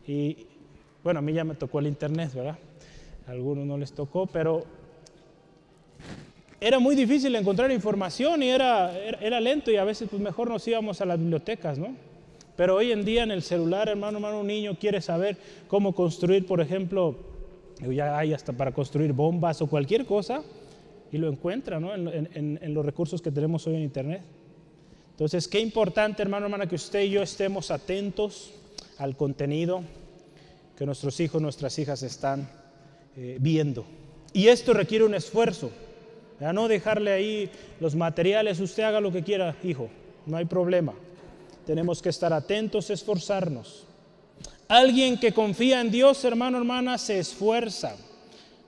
Y bueno, a mí ya me tocó el internet, ¿verdad? A algunos no les tocó, pero era muy difícil encontrar información y era, era, lento y a veces pues mejor nos íbamos a las bibliotecas, ¿no? Pero hoy en día en el celular, hermano, hermano, un niño quiere saber cómo construir, por ejemplo, ya hay hasta para construir bombas o cualquier cosa y lo encuentra, ¿no? En, los recursos que tenemos hoy en Internet. Entonces, qué importante, hermano, hermana, que usted y yo estemos atentos al contenido que nuestros hijos, nuestras hijas están eh, viendo. Y esto requiere un esfuerzo. A no dejarle ahí los materiales, usted haga lo que quiera, hijo, no hay problema. Tenemos que estar atentos, esforzarnos. Alguien que confía en Dios, hermano, hermana, se esfuerza,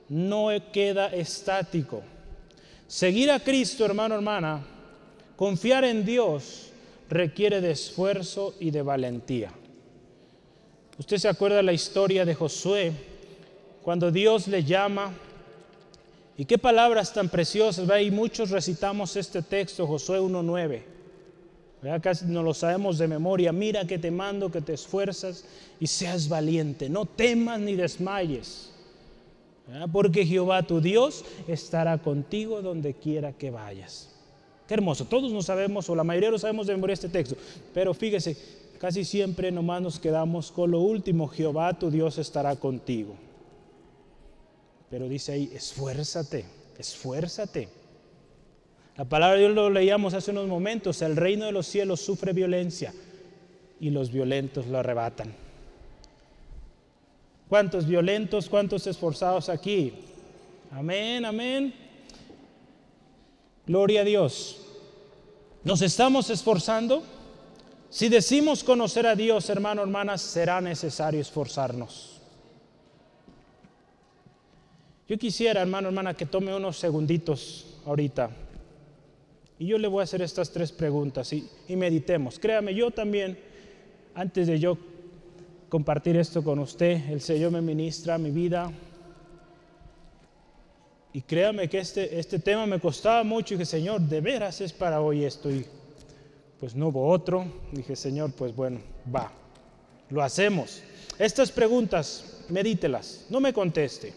no queda estático. Seguir a Cristo, hermano, hermana, confiar en Dios requiere de esfuerzo y de valentía. Usted se acuerda la historia de Josué, cuando Dios le llama Y qué palabras tan preciosas, ¿verdad? Muchos recitamos este texto, Josué 1.9. Casi no lo sabemos de memoria. Mira que te mando que te esfuerzas y seas valiente. No temas ni desmayes. Porque Jehová tu Dios estará contigo donde quiera que vayas. Qué hermoso. Todos no sabemos, o la mayoría lo sabemos de memoria este texto. Pero fíjese, casi siempre nomás nos quedamos con lo último. Jehová tu Dios estará contigo. Pero dice ahí, esfuérzate, esfuérzate. La palabra de Dios lo leíamos hace unos momentos, el reino de los cielos sufre violencia y los violentos lo arrebatan. ¿Cuántos violentos, cuántos esforzados aquí? Amén, amén. Gloria a Dios. ¿Nos estamos esforzando? Si decimos conocer a Dios, hermano, hermanas, será necesario esforzarnos. Yo quisiera, hermano, hermana, que tome unos segunditos ahorita. Y yo le voy a hacer estas tres preguntas y, meditemos. Créame, yo también, antes de yo compartir esto con usted, el Señor me ministra mi vida. Y créame que este, este tema me costaba mucho y dije, Señor, de veras es para hoy esto. Y pues no hubo otro. Dije, Señor, pues bueno, va, lo hacemos. Estas preguntas, medítelas, no me conteste.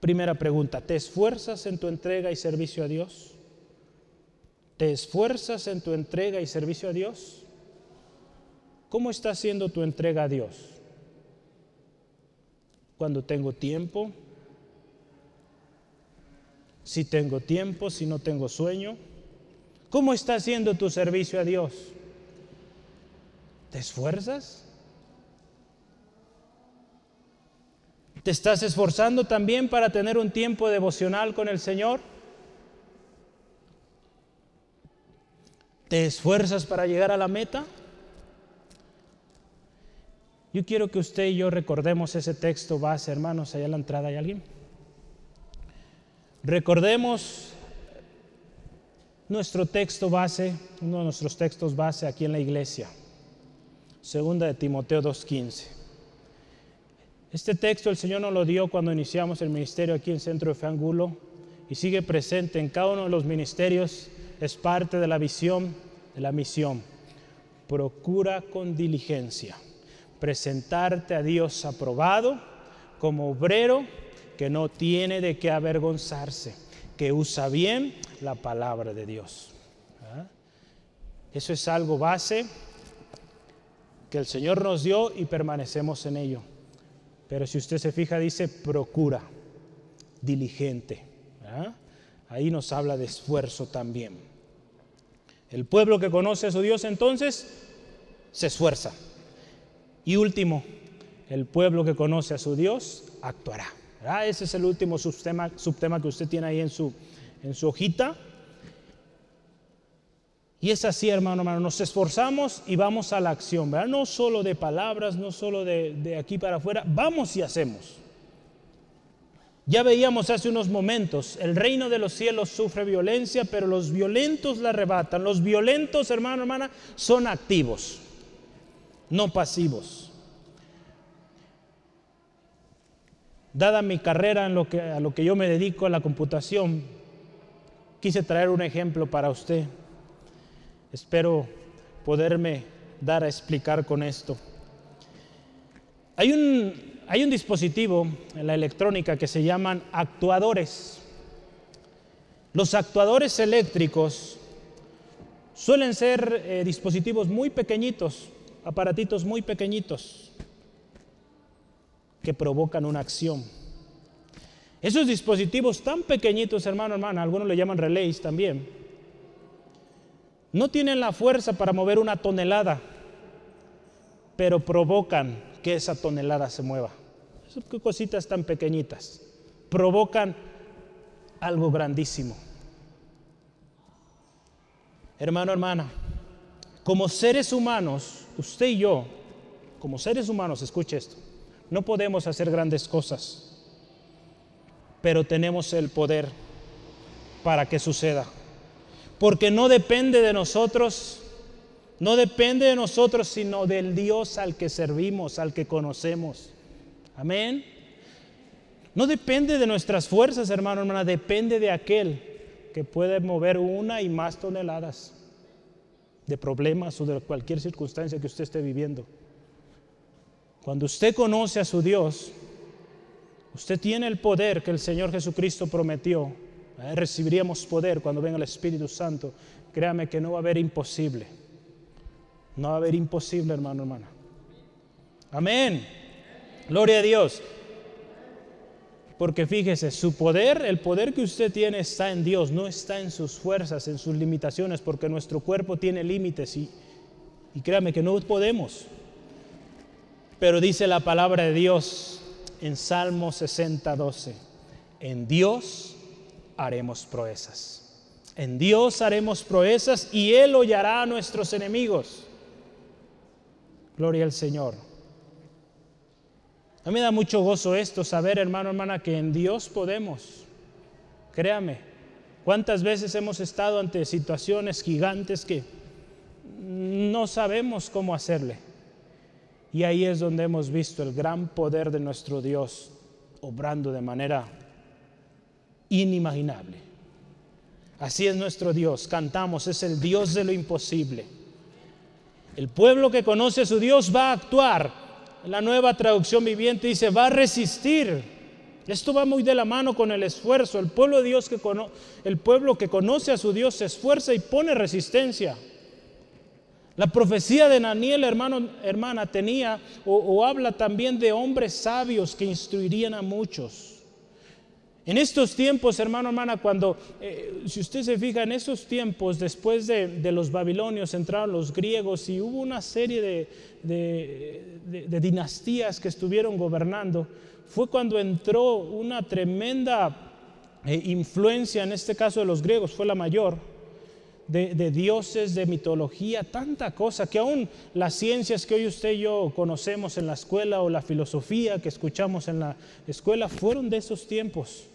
Primera pregunta, ¿te esfuerzas en tu entrega y servicio a Dios? ¿Te esfuerzas en tu entrega y servicio a Dios? ¿Cómo está siendo tu entrega a Dios? Cuando tengo tiempo, si tengo tiempo, si no tengo sueño. ¿Cómo está siendo tu servicio a Dios? ¿Te esfuerzas? ¿Te estás esforzando también para tener un tiempo devocional con el Señor? ¿Te esfuerzas para llegar a la meta? Yo quiero que usted y yo recordemos ese texto base, hermanos, allá en la entrada hay alguien. Recordemos nuestro texto base, uno de nuestros textos base aquí en la iglesia. Segunda de Timoteo 2.15. Este texto el Señor nos lo dio cuando iniciamos el ministerio aquí en Centro de Fe Angulo y sigue presente en cada uno de los ministerios, es parte de la visión, de la misión. Procura con diligencia presentarte a Dios aprobado como obrero que no tiene de qué avergonzarse, que usa bien la palabra de Dios. Eso es algo base que el Señor nos dio y permanecemos en ello. Pero si usted se fija, dice procura, diligente. Ahí nos habla de esfuerzo también. El pueblo que conoce a su Dios entonces se esfuerza. Y último, el pueblo que conoce a su Dios actuará. Ese es el último subtema, que usted tiene ahí en su, en su hojita. Y es así, hermano, hermano, nos esforzamos y vamos a la acción. No solo de palabras, no solo de, de aquí para afuera, vamos y hacemos. Ya veíamos hace unos momentos, el reino de los cielos sufre violencia, pero los violentos la arrebatan. Los violentos, hermano, hermana, son activos, no pasivos. Dada mi carrera en lo que, a lo que yo me dedico, a la computación, quise traer un ejemplo para usted. Espero poderme dar a explicar con esto. Hay un, hay un dispositivo en la electrónica que se llaman actuadores. Los actuadores eléctricos suelen ser eh, dispositivos muy pequeñitos, aparatitos muy pequeñitos que provocan una acción. Esos dispositivos tan pequeñitos, hermano, hermana, algunos le llaman relays también, no tienen la fuerza para mover una tonelada, pero provocan que esa tonelada se mueva. Son cositas tan pequeñitas. Provocan algo grandísimo. Hermano, hermana, como seres humanos, usted y yo, como seres humanos, escuche esto, no podemos hacer grandes cosas, pero tenemos el poder para que suceda porque no depende de nosotros, no depende de nosotros, sino del Dios al que servimos, al que conocemos. Amén. No depende de nuestras fuerzas, hermano, hermana, depende de aquel que puede mover una y más toneladas de problemas o de cualquier circunstancia que usted esté viviendo. Cuando usted conoce a su Dios, usted tiene el poder que el Señor Jesucristo prometió. ¿eh? Recibiríamos poder cuando venga el Espíritu Santo. Créame que no va a haber imposible. No va a haber imposible, hermano, hermana. Amén. Gloria a Dios. Porque fíjese, su poder, el poder que usted tiene está en Dios, no está en sus fuerzas, en sus limitaciones, porque nuestro cuerpo tiene límites y, y créame que no podemos. Pero dice la palabra de Dios en Salmo 60, 12, en Dios haremos proezas. En Dios haremos proezas y Él hollará a nuestros enemigos. Gloria al Señor. A mí me da mucho gozo esto, saber, hermano, hermana, que en Dios podemos. Créame, ¿cuántas veces hemos estado ante situaciones gigantes que no sabemos cómo hacerle? Y ahí es donde hemos visto el gran poder de nuestro Dios obrando de manera inimaginable. Así es nuestro Dios, cantamos, es el Dios de lo imposible. El pueblo que conoce a su Dios va a actuar la nueva traducción viviente dice, va a resistir. Esto va muy de la mano con el esfuerzo. El pueblo de Dios que el pueblo que conoce a su Dios se esfuerza y pone resistencia. La profecía de Daniel, hermano, hermana, tenía o habla también de hombres sabios que instruirían a muchos. En estos tiempos, hermano, hermana, cuando, eh, si usted se fija, en esos tiempos, después de, los babilonios, entraron los griegos y hubo una serie de, dinastías que estuvieron gobernando, fue cuando entró una tremenda eh, influencia, en este caso de los griegos, fue la mayor, de, dioses, de mitología, tanta cosa, que aún las ciencias que hoy usted y yo conocemos en la escuela o la filosofía que escuchamos en la escuela fueron de esos tiempos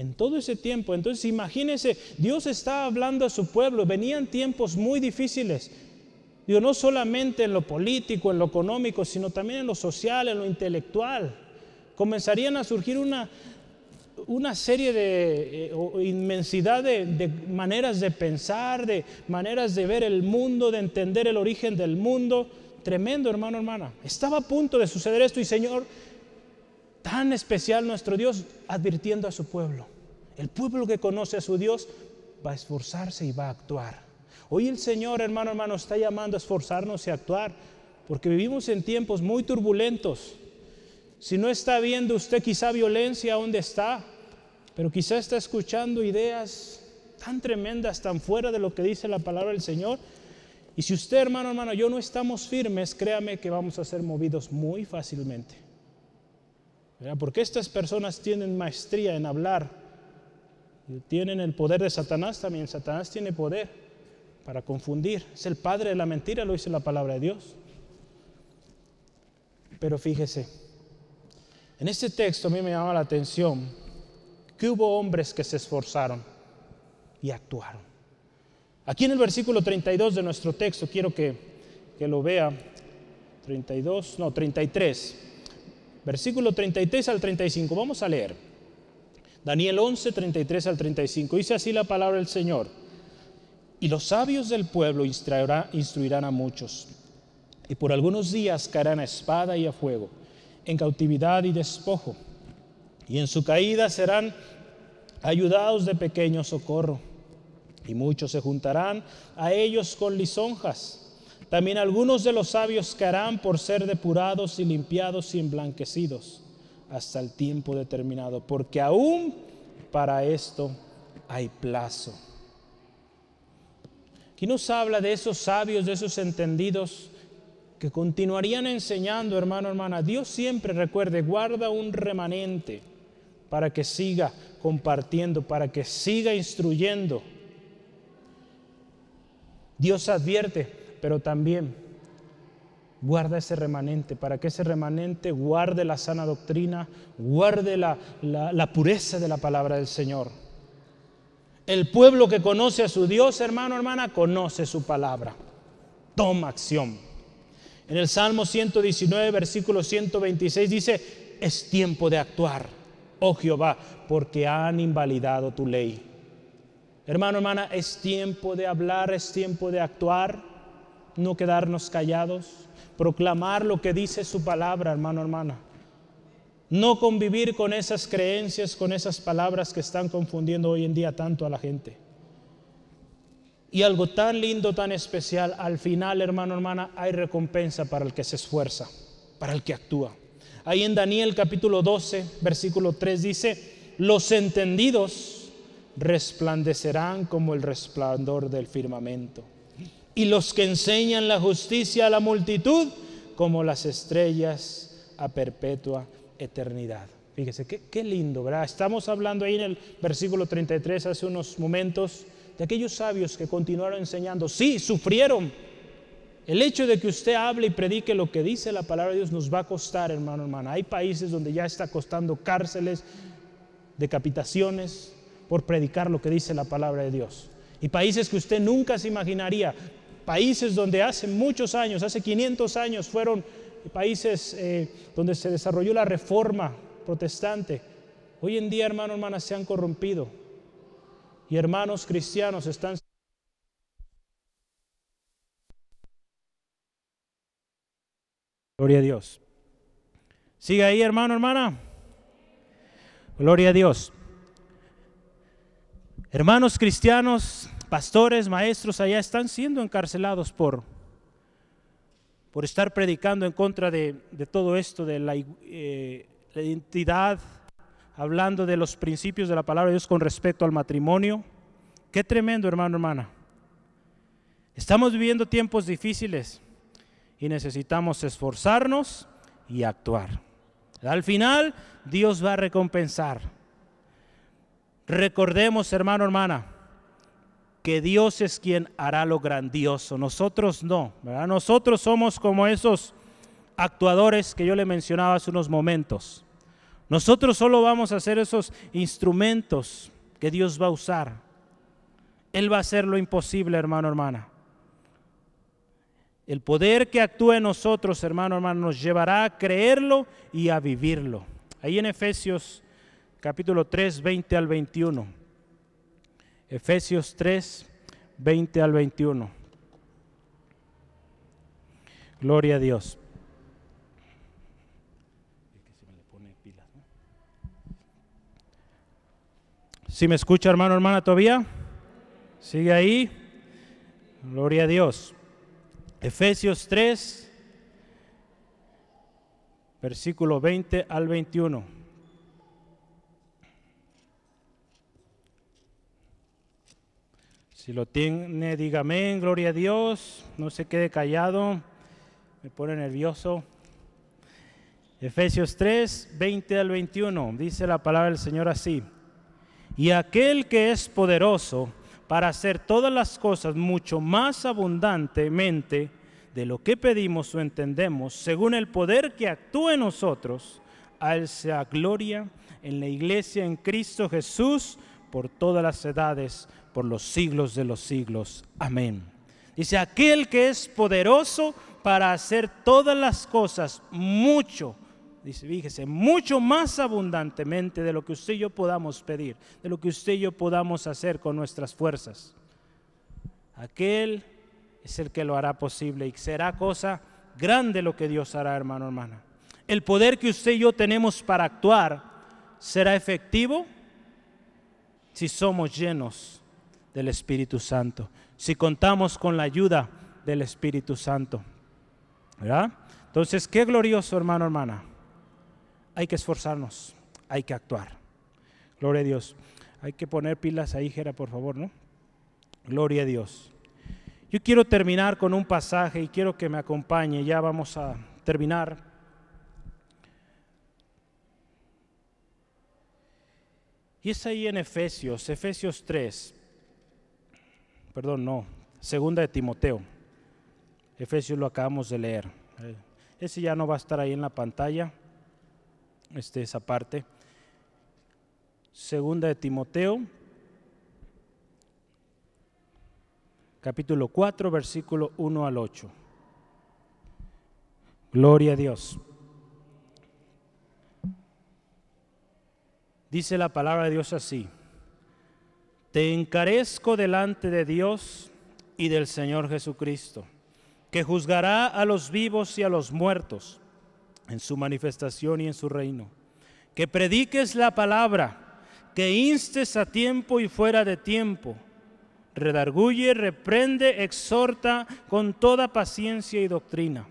en todo ese tiempo. Entonces imagínense, Dios está hablando a su pueblo, venían tiempos muy difíciles. Digo, no solamente en lo político, en lo económico, sino también en lo social, en lo intelectual. Comenzarían a surgir una, una serie de eh, inmensidad de, de, maneras de pensar, de maneras de ver el mundo, de entender el origen del mundo. Tremendo, hermano, hermana. Estaba a punto de suceder esto y Señor, tan especial nuestro Dios advirtiendo a su pueblo. El pueblo que conoce a su Dios va a esforzarse y va a actuar. Hoy el Señor, hermano, hermano, está llamando a esforzarnos y a actuar, porque vivimos en tiempos muy turbulentos. Si no está viendo usted quizá violencia donde está, pero quizá está escuchando ideas tan tremendas, tan fuera de lo que dice la palabra del Señor. Y si usted, hermano, hermano, yo no estamos firmes, créame que vamos a ser movidos muy fácilmente. Porque estas personas tienen maestría en hablar, tienen el poder de Satanás también. Satanás tiene poder para confundir. Es el padre de la mentira, lo dice la palabra de Dios. Pero fíjese, en este texto a mí me llama la atención que hubo hombres que se esforzaron y actuaron. Aquí en el versículo 32 de nuestro texto, quiero que, que lo vea, 32, no, 33 versículo 33 al 35. Vamos a leer. Daniel 11, 33 al 35. Dice así la palabra del Señor. Y los sabios del pueblo instruirán a muchos. Y por algunos días caerán a espada y a fuego, en cautividad y despojo. Y en su caída serán ayudados de pequeño socorro. Y muchos se juntarán a ellos con lisonjas también algunos de los sabios caerán por ser depurados y limpiados y emblanquecidos hasta el tiempo determinado, porque aún para esto hay plazo. Aquí nos habla de esos sabios, de esos entendidos que continuarían enseñando, hermano, hermana. Dios siempre recuerde, guarda un remanente para que siga compartiendo, para que siga instruyendo. Dios advierte, pero también guarda ese remanente, para que ese remanente guarde la sana doctrina, guarde la, pureza de la palabra del Señor. El pueblo que conoce a su Dios, hermano, hermana, conoce su palabra. Toma acción. En el Salmo 119, versículo 126 dice, es tiempo de actuar. oh Jehová, porque han invalidado tu ley. Hermano, hermana, es tiempo de hablar, es tiempo de actuar, no quedarnos callados, proclamar lo que dice su palabra, hermano, hermana. No convivir con esas creencias, con esas palabras que están confundiendo hoy en día tanto a la gente. Y algo tan lindo, tan especial, al final, hermano, hermana, hay recompensa para el que se esfuerza, para el que actúa. Ahí en Daniel capítulo 12, versículo 3 dice, los entendidos resplandecerán como el resplandor del firmamento. Y los que enseñan la justicia a la multitud como las estrellas a perpetua eternidad. Fíjese, qué, qué lindo, ¿verdad? Estamos hablando ahí en el versículo 33 hace unos momentos de aquellos sabios que continuaron enseñando. Sí, sufrieron. El hecho de que usted hable y predique lo que dice la palabra de Dios nos va a costar, hermano, hermana. Hay países donde ya está costando cárceles, decapitaciones por predicar lo que dice la palabra de Dios. Y países que usted nunca se imaginaría, países donde hace muchos años, hace 500 años, fueron países eh, donde se desarrolló la reforma protestante. Hoy en día, hermano, hermanas, se han corrompido y hermanos cristianos están... Gloria a Dios. Sigue ahí, hermano, hermana. Gloria a Dios. Hermanos cristianos, pastores, maestros allá están siendo encarcelados por, por estar predicando en contra de, todo esto, de la, eh, la identidad hablando de los principios de la palabra de Dios con respecto al matrimonio. Qué tremendo, hermano, hermana. Estamos viviendo tiempos difíciles y necesitamos esforzarnos y actuar. Al final, Dios va a recompensar. Recordemos, hermano, hermana, que Dios es quien hará lo grandioso. Nosotros no, ¿verdad? Nosotros somos como esos actuadores que yo le mencionaba hace unos momentos. Nosotros solo vamos a hacer esos instrumentos que Dios va a usar. Él va a hacer lo imposible, hermano, hermana. El poder que actúe en nosotros, hermano, hermano, nos llevará a creerlo y a vivirlo. Ahí en Efesios capítulo 3, 20 al 21. Efesios 3, 20 al 21. Gloria a Dios. Si me escucha hermano, hermana todavía? ¿Sigue ahí? Gloria a Dios. Efesios 3, versículo 20 al 21. Si lo tiene, dígame, gloria a Dios, no se quede callado, me pone nervioso. Efesios 3, 20 al 21, dice la palabra del Señor así. Y aquel que es poderoso para hacer todas las cosas mucho más abundantemente de lo que pedimos o entendemos, según el poder que actúa en nosotros, a él sea gloria en la iglesia en Cristo Jesús por todas las edades, por los siglos de los siglos. Amén. Dice, aquel que es poderoso para hacer todas las cosas mucho dice, fíjese, mucho más abundantemente de lo que usted y yo podamos pedir, de lo que usted y yo podamos hacer con nuestras fuerzas. Aquel es el que lo hará posible y será cosa grande lo que Dios hará, hermano, hermana. El poder que usted y yo tenemos para actuar será efectivo si somos llenos del Espíritu Santo, si contamos con la ayuda del Espíritu Santo. ¿Verdad? Entonces, qué glorioso, hermano, hermana hay que esforzarnos, hay que actuar. Gloria a Dios. Hay que poner pilas ahí, Jera, por favor, ¿no? Gloria a Dios. Yo quiero terminar con un pasaje y quiero que me acompañe. Ya vamos a terminar. Y es ahí en Efesios, Efesios 3. Perdón, no, segunda de Timoteo. Efesios lo acabamos de leer. Ese ya no va a estar ahí en la pantalla este, esa parte. Segunda de Timoteo, capítulo 4, versículo 1 al 8. Gloria a Dios. Dice la palabra de Dios así. Te encarezco delante de Dios y del Señor Jesucristo, que juzgará a los vivos y a los muertos en su manifestación y en su reino. Que prediques la palabra, que instes a tiempo y fuera de tiempo. Redarguye, reprende, exhorta con toda paciencia y doctrina,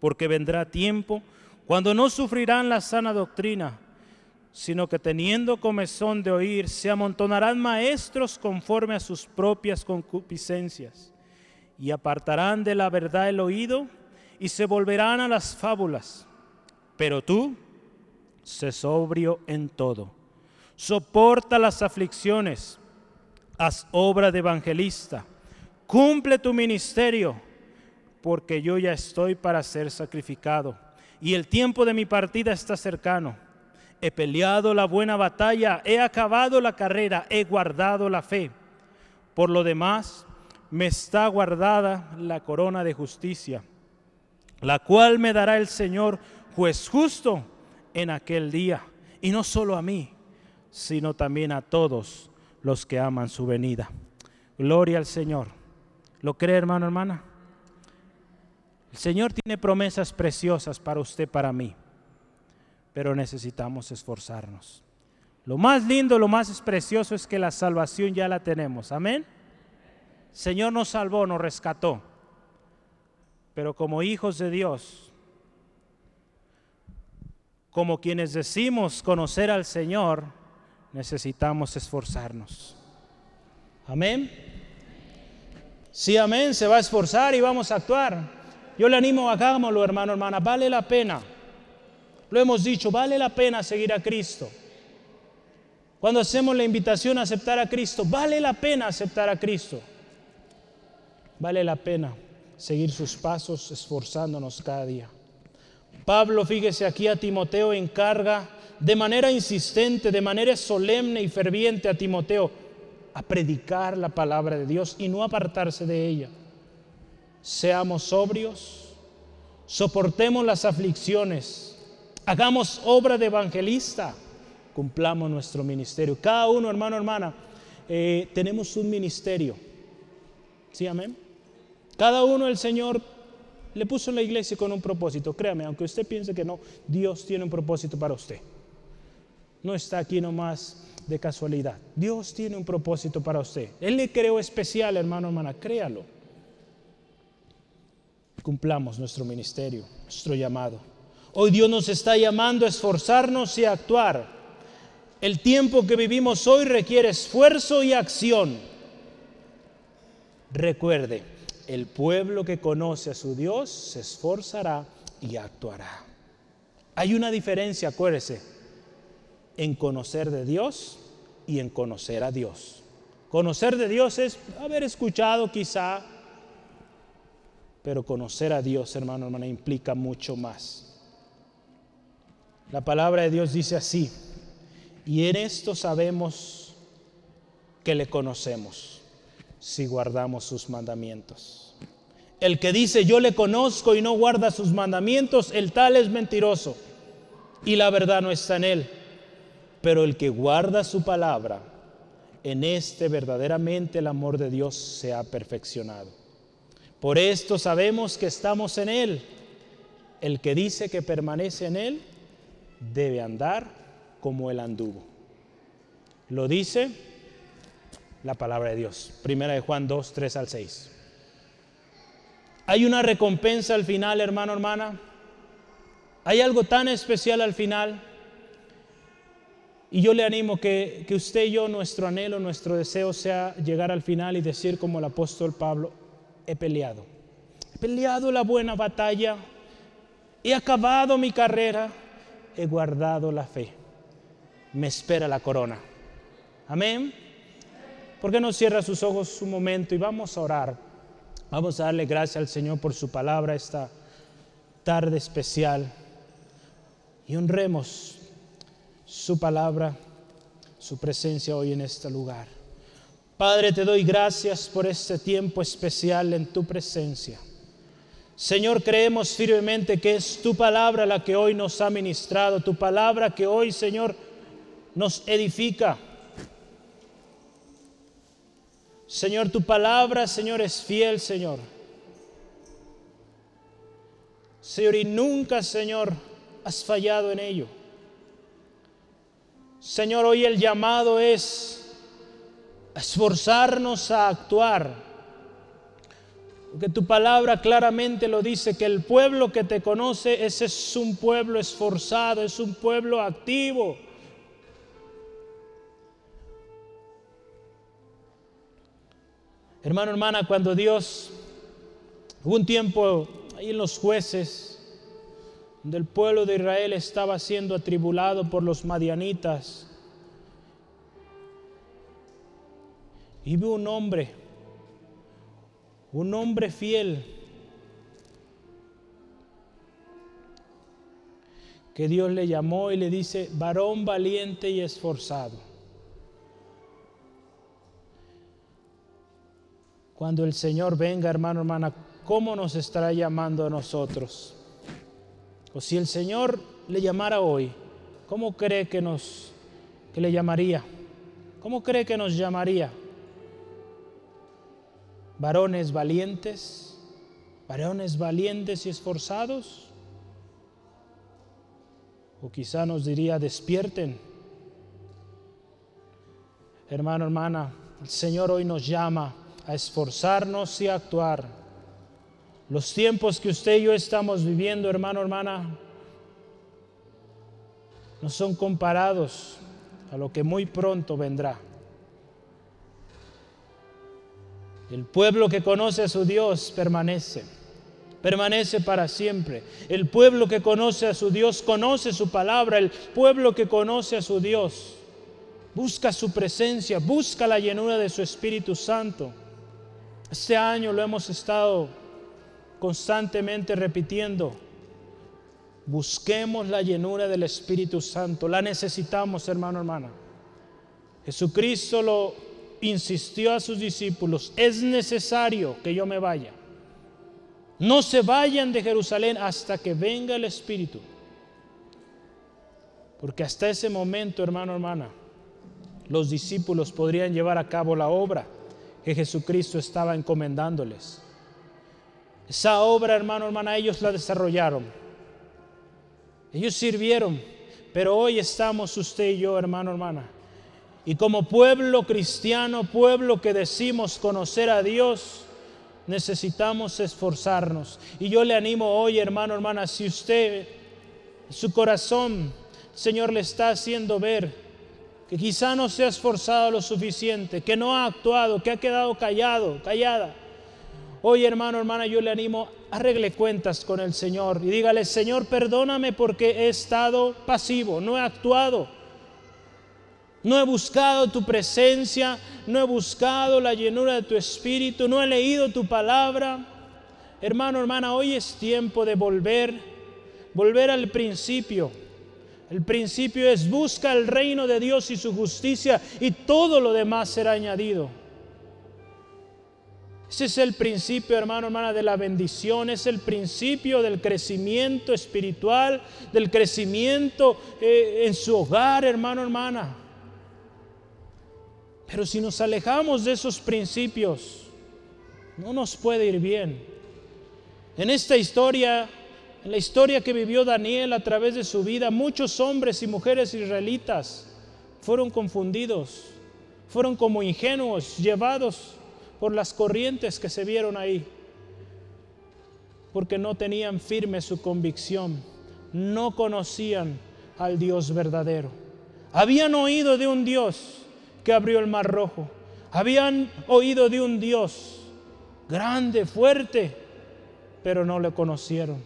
porque vendrá tiempo cuando no sufrirán la sana doctrina sino que teniendo comezón de oír, se amontonarán maestros conforme a sus propias concupiscencias, y apartarán de la verdad el oído, y se volverán a las fábulas. Pero tú, sé sobrio en todo, soporta las aflicciones, haz obra de evangelista, cumple tu ministerio, porque yo ya estoy para ser sacrificado, y el tiempo de mi partida está cercano he peleado la buena batalla, he acabado la carrera, he guardado la fe. Por lo demás, me está guardada la corona de justicia, la cual me dará el Señor, juez justo, en aquel día. Y no solo a mí, sino también a todos los que aman su venida. Gloria al Señor. ¿Lo cree, hermano, hermana? El Señor tiene promesas preciosas para usted, para mí pero necesitamos esforzarnos. Lo más lindo, lo más precioso es que la salvación ya la tenemos. Amén. Señor nos salvó, nos rescató. Pero como hijos de Dios, como quienes decimos conocer al Señor, necesitamos esforzarnos. Amén. Sí, amén, se va a esforzar y vamos a actuar. Yo le animo, hagámoslo, hermano, hermana, vale la pena. Lo hemos dicho, vale la pena seguir a Cristo. Cuando hacemos la invitación a aceptar a Cristo, vale la pena aceptar a Cristo. Vale la pena seguir sus pasos esforzándonos cada día. Pablo, fíjese aquí a Timoteo, encarga de manera insistente, de manera solemne y ferviente a Timoteo a predicar la palabra de Dios y no apartarse de ella. Seamos sobrios, soportemos las aflicciones, Hagamos obra de evangelista, cumplamos nuestro ministerio. Cada uno, hermano, hermana, eh, tenemos un ministerio. ¿Sí, amén? Cada uno el Señor le puso en la iglesia con un propósito. Créame, aunque usted piense que no, Dios tiene un propósito para usted. No está aquí nomás de casualidad. Dios tiene un propósito para usted. Él le creó especial, hermano, hermana, créalo. Cumplamos nuestro ministerio, nuestro llamado. Hoy Dios nos está llamando a esforzarnos y a actuar. El tiempo que vivimos hoy requiere esfuerzo y acción. Recuerde, el pueblo que conoce a su Dios se esforzará y actuará. Hay una diferencia, acuérdese, en conocer de Dios y en conocer a Dios. Conocer de Dios es haber escuchado quizá, pero conocer a Dios, hermano, hermana, implica mucho más. La palabra de Dios dice así, y en esto sabemos que le conocemos, si guardamos sus mandamientos. El que dice yo le conozco y no guarda sus mandamientos, el tal es mentiroso y la verdad no está en él. Pero el que guarda su palabra, en este verdaderamente el amor de Dios se ha perfeccionado. Por esto sabemos que estamos en él. El que dice que permanece en él, debe andar como el anduvo. Lo dice la palabra de Dios. Primera de Juan 2, 3 al 6. Hay una recompensa al final, hermano, hermana. Hay algo tan especial al final. Y yo le animo que, que usted y yo, nuestro anhelo, nuestro deseo sea llegar al final y decir como el apóstol Pablo, he peleado. He peleado la buena batalla. He acabado mi carrera he guardado la fe. Me espera la corona. Amén. ¿Por qué no cierra sus ojos un momento y vamos a orar? Vamos a darle gracias al Señor por su palabra esta tarde especial y honremos su palabra, su presencia hoy en este lugar. Padre, te doy gracias por este tiempo especial en tu presencia. Señor, creemos firmemente que es tu palabra la que hoy nos ha ministrado, tu palabra que hoy, Señor, nos edifica. Señor, tu palabra, Señor, es fiel, Señor. Señor, y nunca, Señor, has fallado en ello. Señor, hoy el llamado es esforzarnos a actuar porque tu palabra claramente lo dice, que el pueblo que te conoce, ese es un pueblo esforzado, es un pueblo activo. Hermano, hermana, cuando Dios, hubo un tiempo ahí en los jueces, donde el pueblo de Israel estaba siendo atribulado por los madianitas, y vio un hombre, un hombre fiel que Dios le llamó y le dice, varón valiente y esforzado. Cuando el Señor venga, hermano, hermana, ¿cómo nos estará llamando a nosotros? O si el Señor le llamara hoy, ¿cómo cree que nos que le llamaría? ¿Cómo cree que nos llamaría? Varones valientes, varones valientes y esforzados. O quizá nos diría, despierten. Hermano, hermana, el Señor hoy nos llama a esforzarnos y a actuar. Los tiempos que usted y yo estamos viviendo, hermano, hermana, no son comparados a lo que muy pronto vendrá. El pueblo que conoce a su Dios permanece, permanece para siempre. El pueblo que conoce a su Dios conoce su palabra. El pueblo que conoce a su Dios busca su presencia, busca la llenura de su Espíritu Santo. Este año lo hemos estado constantemente repitiendo. Busquemos la llenura del Espíritu Santo. La necesitamos, hermano, hermana. Jesucristo lo insistió a sus discípulos, es necesario que yo me vaya. No se vayan de Jerusalén hasta que venga el Espíritu. Porque hasta ese momento, hermano, hermana, los discípulos podrían llevar a cabo la obra que Jesucristo estaba encomendándoles. Esa obra, hermano, hermana, ellos la desarrollaron. Ellos sirvieron, pero hoy estamos usted y yo, hermano, hermana, y como pueblo cristiano, pueblo que decimos conocer a Dios, necesitamos esforzarnos. Y yo le animo hoy, hermano, hermana, si usted, su corazón, Señor le está haciendo ver que quizá no se ha esforzado lo suficiente, que no ha actuado, que ha quedado callado, callada. Hoy, hermano, hermana, yo le animo, arregle cuentas con el Señor y dígale, Señor, perdóname porque he estado pasivo, no he actuado no he buscado tu presencia, no he buscado la llenura de tu espíritu, no he leído tu palabra. Hermano, hermana, hoy es tiempo de volver, volver al principio. El principio es busca el reino de Dios y su justicia y todo lo demás será añadido. Ese es el principio, hermano, hermana, de la bendición, es el principio del crecimiento espiritual, del crecimiento eh, en su hogar, hermano, hermana. Pero si nos alejamos de esos principios, no nos puede ir bien. En esta historia, en la historia que vivió Daniel a través de su vida, muchos hombres y mujeres israelitas fueron confundidos, fueron como ingenuos, llevados por las corrientes que se vieron ahí, porque no tenían firme su convicción, no conocían al Dios verdadero. Habían oído de un Dios, que abrió el mar rojo. Habían oído de un Dios grande, fuerte, pero no le conocieron.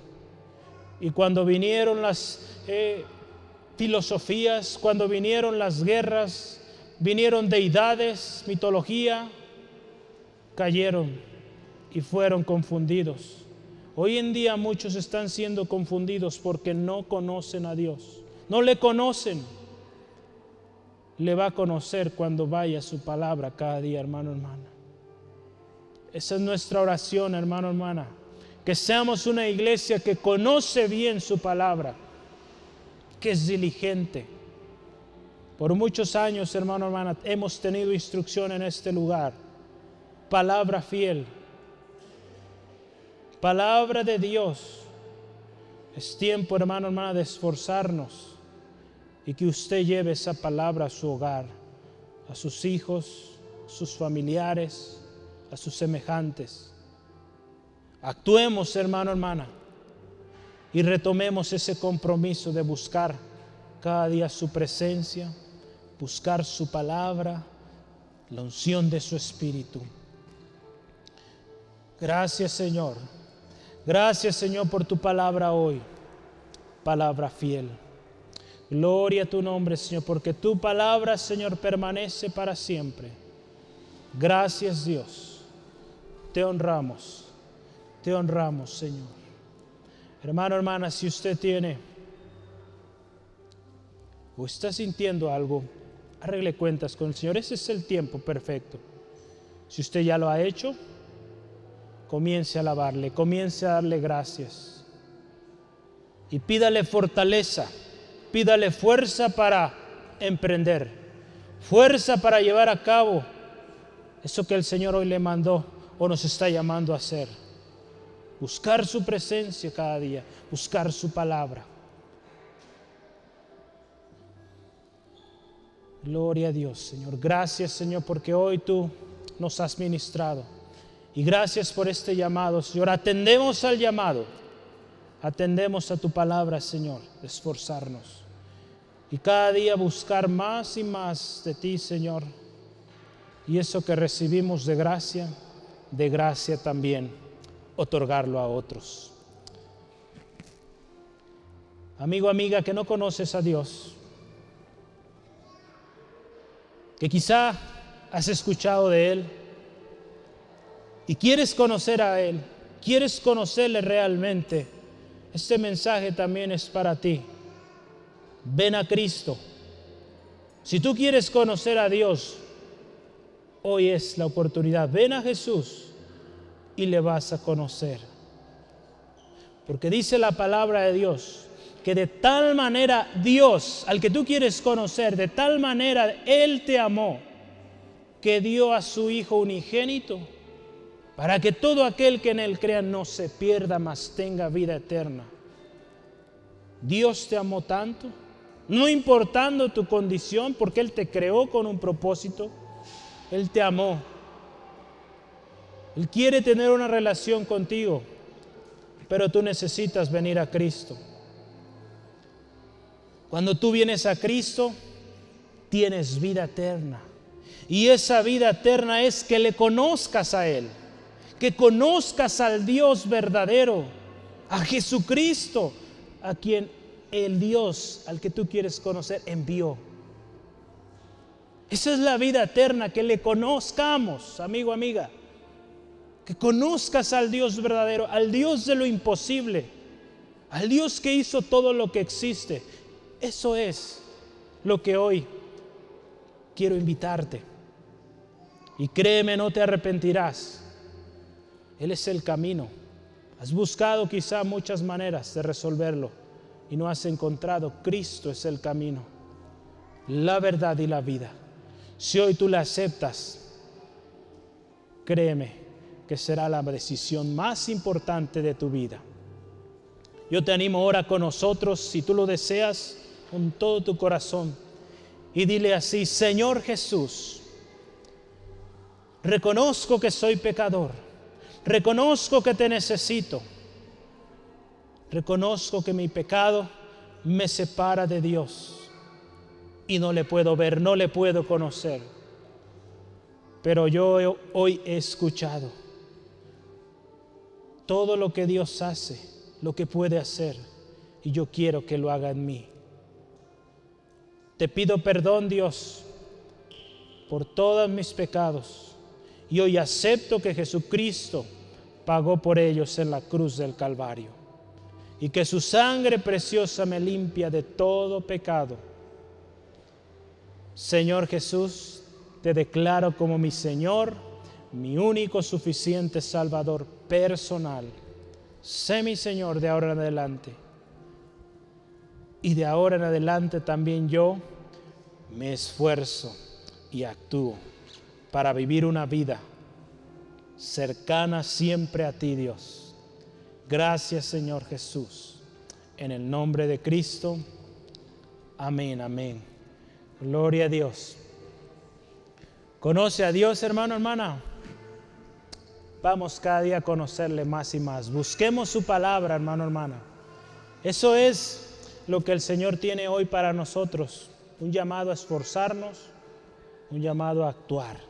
Y cuando vinieron las eh, filosofías, cuando vinieron las guerras, vinieron deidades, mitología, cayeron y fueron confundidos. Hoy en día muchos están siendo confundidos porque no conocen a Dios, no le conocen le va a conocer cuando vaya su palabra cada día, hermano, hermana. Esa es nuestra oración, hermano, hermana. Que seamos una iglesia que conoce bien su palabra, que es diligente, Por muchos años, hermano, hermana, hemos tenido instrucción en este lugar. Palabra fiel. Palabra de Dios. Es tiempo, hermano, hermana, de esforzarnos y que usted lleve esa palabra a su hogar, a sus hijos, sus familiares, a sus semejantes. Actuemos, hermano, hermana, y retomemos ese compromiso de buscar cada día su presencia, buscar su palabra, la unción de su espíritu. Gracias, Señor. Gracias, Señor, por tu palabra hoy, palabra fiel. Gloria a tu nombre, Señor, porque tu palabra, Señor, permanece para siempre. Gracias, Dios. Te honramos. Te honramos, Señor. Hermano, hermana, si usted tiene o está sintiendo algo, arregle cuentas con el Señor. Ese es el tiempo perfecto. Si usted ya lo ha hecho, comience a alabarle, comience a darle gracias. Y pídale fortaleza, pídale fuerza para emprender, fuerza para llevar a cabo eso que el Señor hoy le mandó o nos está llamando a hacer. Buscar su presencia cada día, buscar su palabra. Gloria a Dios, Señor. Gracias, Señor, porque hoy tú nos has ministrado. Y gracias por este llamado, Señor. Atendemos al llamado. Atendemos a tu palabra, Señor, esforzarnos. Y cada día buscar más y más de ti, Señor. Y eso que recibimos de gracia, de gracia también, otorgarlo a otros. Amigo, amiga, que no conoces a Dios, que quizá has escuchado de Él y quieres conocer a Él, quieres conocerle realmente, este mensaje también es para ti. Ven a Cristo. Si tú quieres conocer a Dios, hoy es la oportunidad. Ven a Jesús y le vas a conocer. Porque dice la palabra de Dios que de tal manera Dios, al que tú quieres conocer, de tal manera Él te amó, que dio a su Hijo unigénito, para que todo aquel que en Él crea no se pierda, mas tenga vida eterna. Dios te amó tanto, no importando tu condición, porque Él te creó con un propósito, Él te amó. Él quiere tener una relación contigo, pero tú necesitas venir a Cristo. Cuando tú vienes a Cristo, tienes vida eterna. Y esa vida eterna es que le conozcas a Él, que conozcas al Dios verdadero, a Jesucristo, a quien el Dios al que tú quieres conocer envió. Esa es la vida eterna, que le conozcamos, amigo, amiga. Que conozcas al Dios verdadero, al Dios de lo imposible, al Dios que hizo todo lo que existe eso es lo que hoy quiero invitarte. Y créeme, no te arrepentirás. Él es el camino. Has buscado quizá muchas maneras de resolverlo y no has encontrado. Cristo es el camino, la verdad y la vida. Si hoy tú la aceptas, créeme que será la decisión más importante de tu vida. Yo te animo ahora con nosotros, si tú lo deseas, con todo tu corazón y dile así, Señor Jesús, reconozco que soy pecador, reconozco que te necesito, reconozco que mi pecado me separa de Dios y no le puedo ver, no le puedo conocer. Pero yo hoy he escuchado todo lo que Dios hace, lo que puede hacer, y yo quiero que lo haga en mí. Te pido perdón, Dios, por todos mis pecados. Y hoy acepto que Jesucristo pagó por ellos en la cruz del Calvario. Y que su sangre preciosa me limpia de todo pecado. Señor Jesús, te declaro como mi Señor, mi único suficiente Salvador personal. Sé mi Señor de ahora en adelante. Y de ahora en adelante también yo me esfuerzo y actúo para vivir una vida cercana siempre a ti, Dios. Gracias, Señor Jesús. En el nombre de Cristo. Amén, amén. Gloria a Dios. ¿Conoce a Dios, hermano, hermana? Vamos cada día a conocerle más y más. Busquemos su palabra, hermano, hermana. Eso es lo que el Señor tiene hoy para nosotros. Un llamado a esforzarnos, un llamado a actuar.